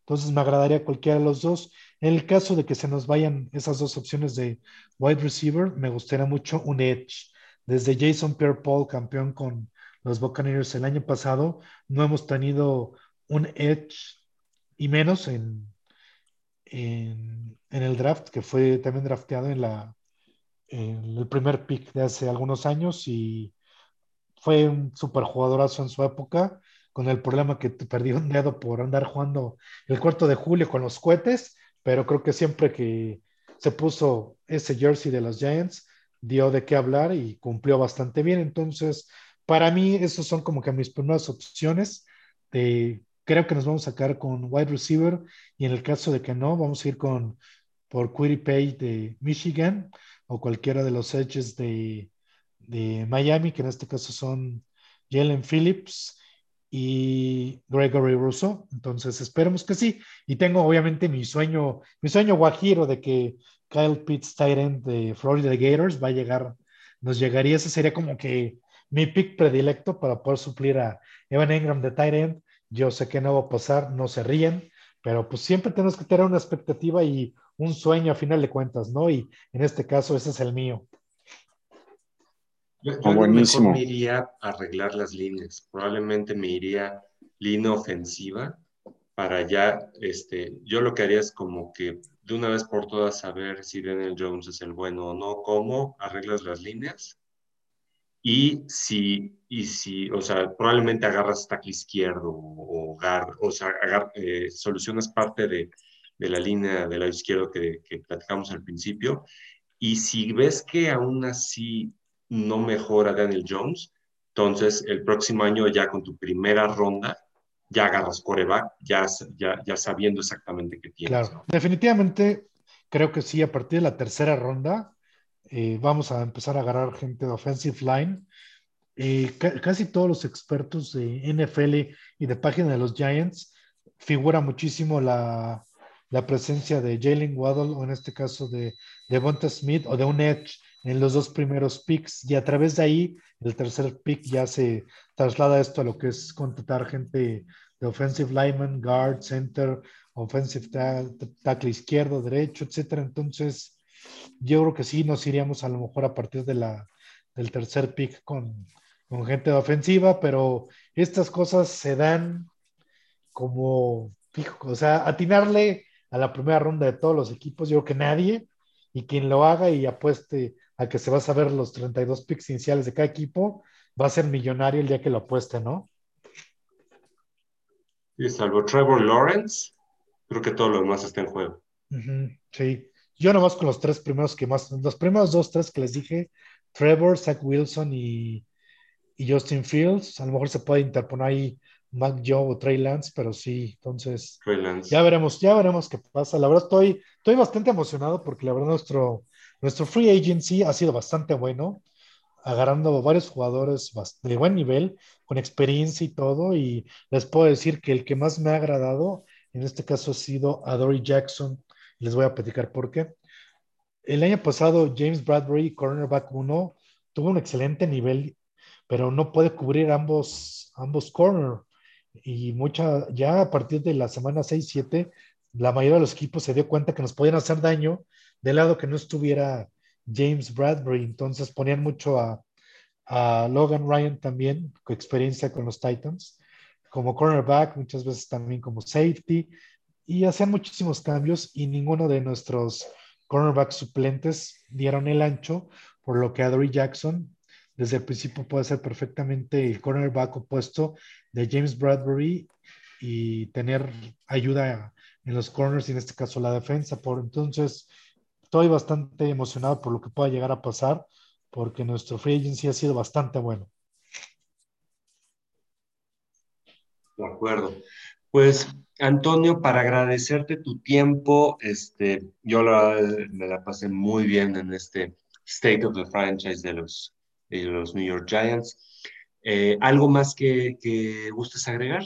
Entonces me agradaría cualquiera de los dos. En el caso de que se nos vayan esas dos opciones de wide receiver, me gustaría mucho un edge. Desde Jason Pierre-Paul, campeón con los Buccaneers el año pasado, no hemos tenido un edge y menos en, en, el draft, que fue también drafteado en, la, en el primer pick de hace algunos años y fue un super jugadorazo en su época con el problema que perdió un dedo por andar jugando el cuarto de julio con los cohetes, pero creo que siempre que se puso ese jersey de los Giants, dio de qué hablar y cumplió bastante bien. Entonces, para mí, esos son como que mis primeras opciones. De, creo que nos vamos a sacar con wide receiver y en el caso de que no, vamos a ir con por Pay de Michigan o cualquiera de los edges de, de Miami, que en este caso son Jalen Phillips y Gregory Russo. Entonces, esperemos que sí. Y tengo obviamente mi sueño, mi sueño guajiro de que Kyle Pitts, Tyrant de Florida Gators, va a llegar, nos llegaría. Ese sería como que mi pick predilecto para poder suplir a Evan Engram de Tyrant. Yo sé que no va a pasar, no se ríen, pero pues siempre tenemos que tener una expectativa y un sueño a final de cuentas, ¿no? Y en este caso, ese es el mío. Yo, yo buenísimo. me iría a arreglar las líneas. Probablemente me iría línea ofensiva para ya, este, yo lo que haría es como que de una vez por todas saber si Daniel Jones es el bueno o no, cómo arreglas las líneas y si, y si o sea, probablemente agarras tackle izquierdo o, o sea, eh, solucionas parte de, de, la línea del lado izquierdo que, que platicamos al principio y si ves que aún así no mejora Daniel Jones, entonces el próximo año ya con tu primera ronda ya agarras coreback, ya, ya, ya sabiendo exactamente qué tienes. Claro, definitivamente creo que sí, a partir de la tercera ronda eh, vamos a empezar a agarrar gente de offensive line. Eh, casi todos los expertos de NFL y de página de los Giants figura muchísimo la, la presencia de Jalen Waddle o en este caso de Devonta Smith o de un Edge en los dos primeros picks y a través de ahí el tercer pick ya se traslada esto a lo que es contratar gente de offensive lineman, guard, center, offensive tackle izquierdo, derecho, etcétera. Entonces, yo creo que sí nos iríamos a lo mejor a partir de la, del tercer pick con, con gente de ofensiva, pero estas cosas se dan como, fijo, o sea, atinarle a la primera ronda de todos los equipos, yo creo que nadie, y quien lo haga y apueste a que se va a saber los 32 picks iniciales de cada equipo, va a ser millonario el día que lo apueste, ¿no? Y salvo Trevor Lawrence, creo que todo lo demás está en juego. sí, yo nomás con los tres primeros que más, los primeros dos, tres que les dije, Trevor, Zach Wilson y, y Justin Fields, a lo mejor se puede interponer ahí Mac Joe o Trey Lance, pero sí, entonces ya veremos, ya veremos qué pasa. La verdad estoy, estoy bastante emocionado porque la verdad nuestro, nuestro free agency ha sido bastante bueno, agarrando varios jugadores de buen nivel, con experiencia y todo, y les puedo decir que el que más me ha agradado en este caso ha sido Adory Jackson. Les voy a platicar por qué. El año pasado James Bradbury, cornerback 1, tuvo un excelente nivel, pero no puede cubrir ambos, ambos corner. Y mucha, ya a partir de la semana 6-7, la mayoría de los equipos se dio cuenta que nos podían hacer daño del lado que no estuviera James Bradbury. Entonces ponían mucho a, a Logan Ryan también, con experiencia con los Titans, como cornerback, muchas veces también como safety, y hacían muchísimos cambios y ninguno de nuestros cornerbacks suplentes dieron el ancho, por lo que Adoree Jackson desde el principio puede ser perfectamente el cornerback opuesto de James Bradbury y tener ayuda en los corners y en este caso la defensa. Por entonces, estoy bastante emocionado por lo que pueda llegar a pasar porque nuestro free agency ha sido bastante bueno. De acuerdo. Pues Antonio, para agradecerte tu tiempo, este, yo me la pasé muy bien en este State of the Franchise de los, New York Giants. Eh, ¿Algo más que, que gustes agregar?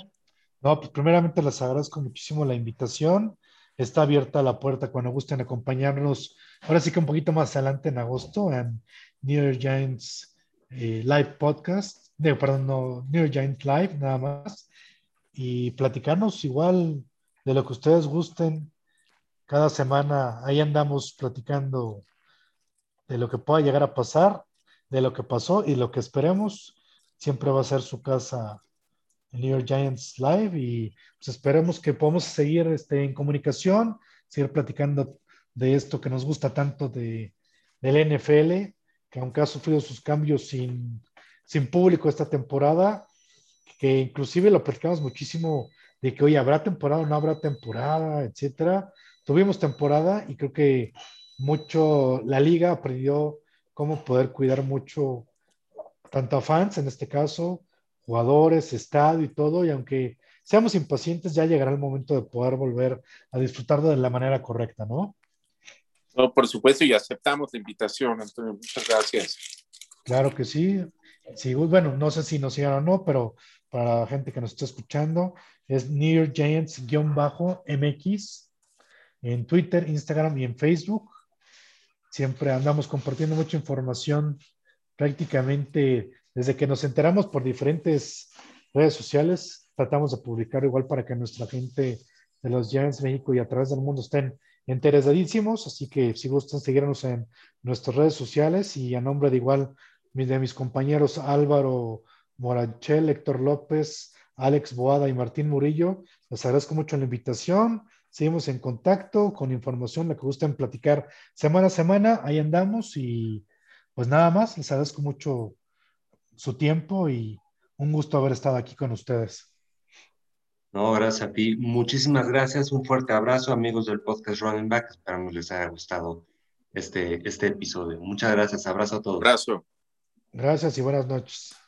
No, pues primeramente les agradezco muchísimo la invitación. Está abierta la puerta cuando gusten acompañarnos. Ahora sí que un poquito más adelante en agosto en New York Giants eh, Live Podcast. De, perdón, no, New York Giants Live, nada más. Y platicarnos igual de lo que ustedes gusten. Cada semana ahí andamos platicando de lo que pueda llegar a pasar, de lo que pasó y lo que esperemos. Siempre va a ser su casa New York Giants Live y pues esperemos que podamos seguir este, en comunicación, seguir platicando de esto que nos gusta tanto de, del NFL, que aunque ha sufrido sus cambios sin, sin público esta temporada, que inclusive lo platicamos muchísimo de que hoy habrá temporada o no habrá temporada, etcétera. Tuvimos temporada y creo que mucho la liga aprendió cómo poder cuidar mucho tanto a fans en este caso jugadores, estadio y todo, y aunque seamos impacientes, ya llegará el momento de poder volver a disfrutar de la manera correcta, ¿no? No, por supuesto, y aceptamos la invitación, Antonio. Muchas gracias. Claro que sí. sí bueno, no sé si nos sigan o no, pero para la gente que nos está escuchando, es York Giants-MX en Twitter, Instagram y en Facebook. Siempre andamos compartiendo mucha información prácticamente desde que nos enteramos por diferentes redes sociales, tratamos de publicar igual para que nuestra gente de los Giants México y a través del mundo estén interesadísimos. Así que si gustan seguirnos en nuestras redes sociales y a nombre de igual de mis compañeros Álvaro Moranchel, Héctor López, Alex Boada y Martín Murillo, les agradezco mucho la invitación. Seguimos en contacto con información, la que gusten platicar semana a semana. Ahí andamos y pues nada más, les agradezco mucho su tiempo y un gusto haber estado aquí con ustedes. No, gracias a ti. Muchísimas gracias. Un fuerte abrazo, amigos del podcast Running Back. Esperamos les haya gustado este, este episodio. Muchas gracias. Abrazo a todos. Abrazo. Gracias y buenas noches.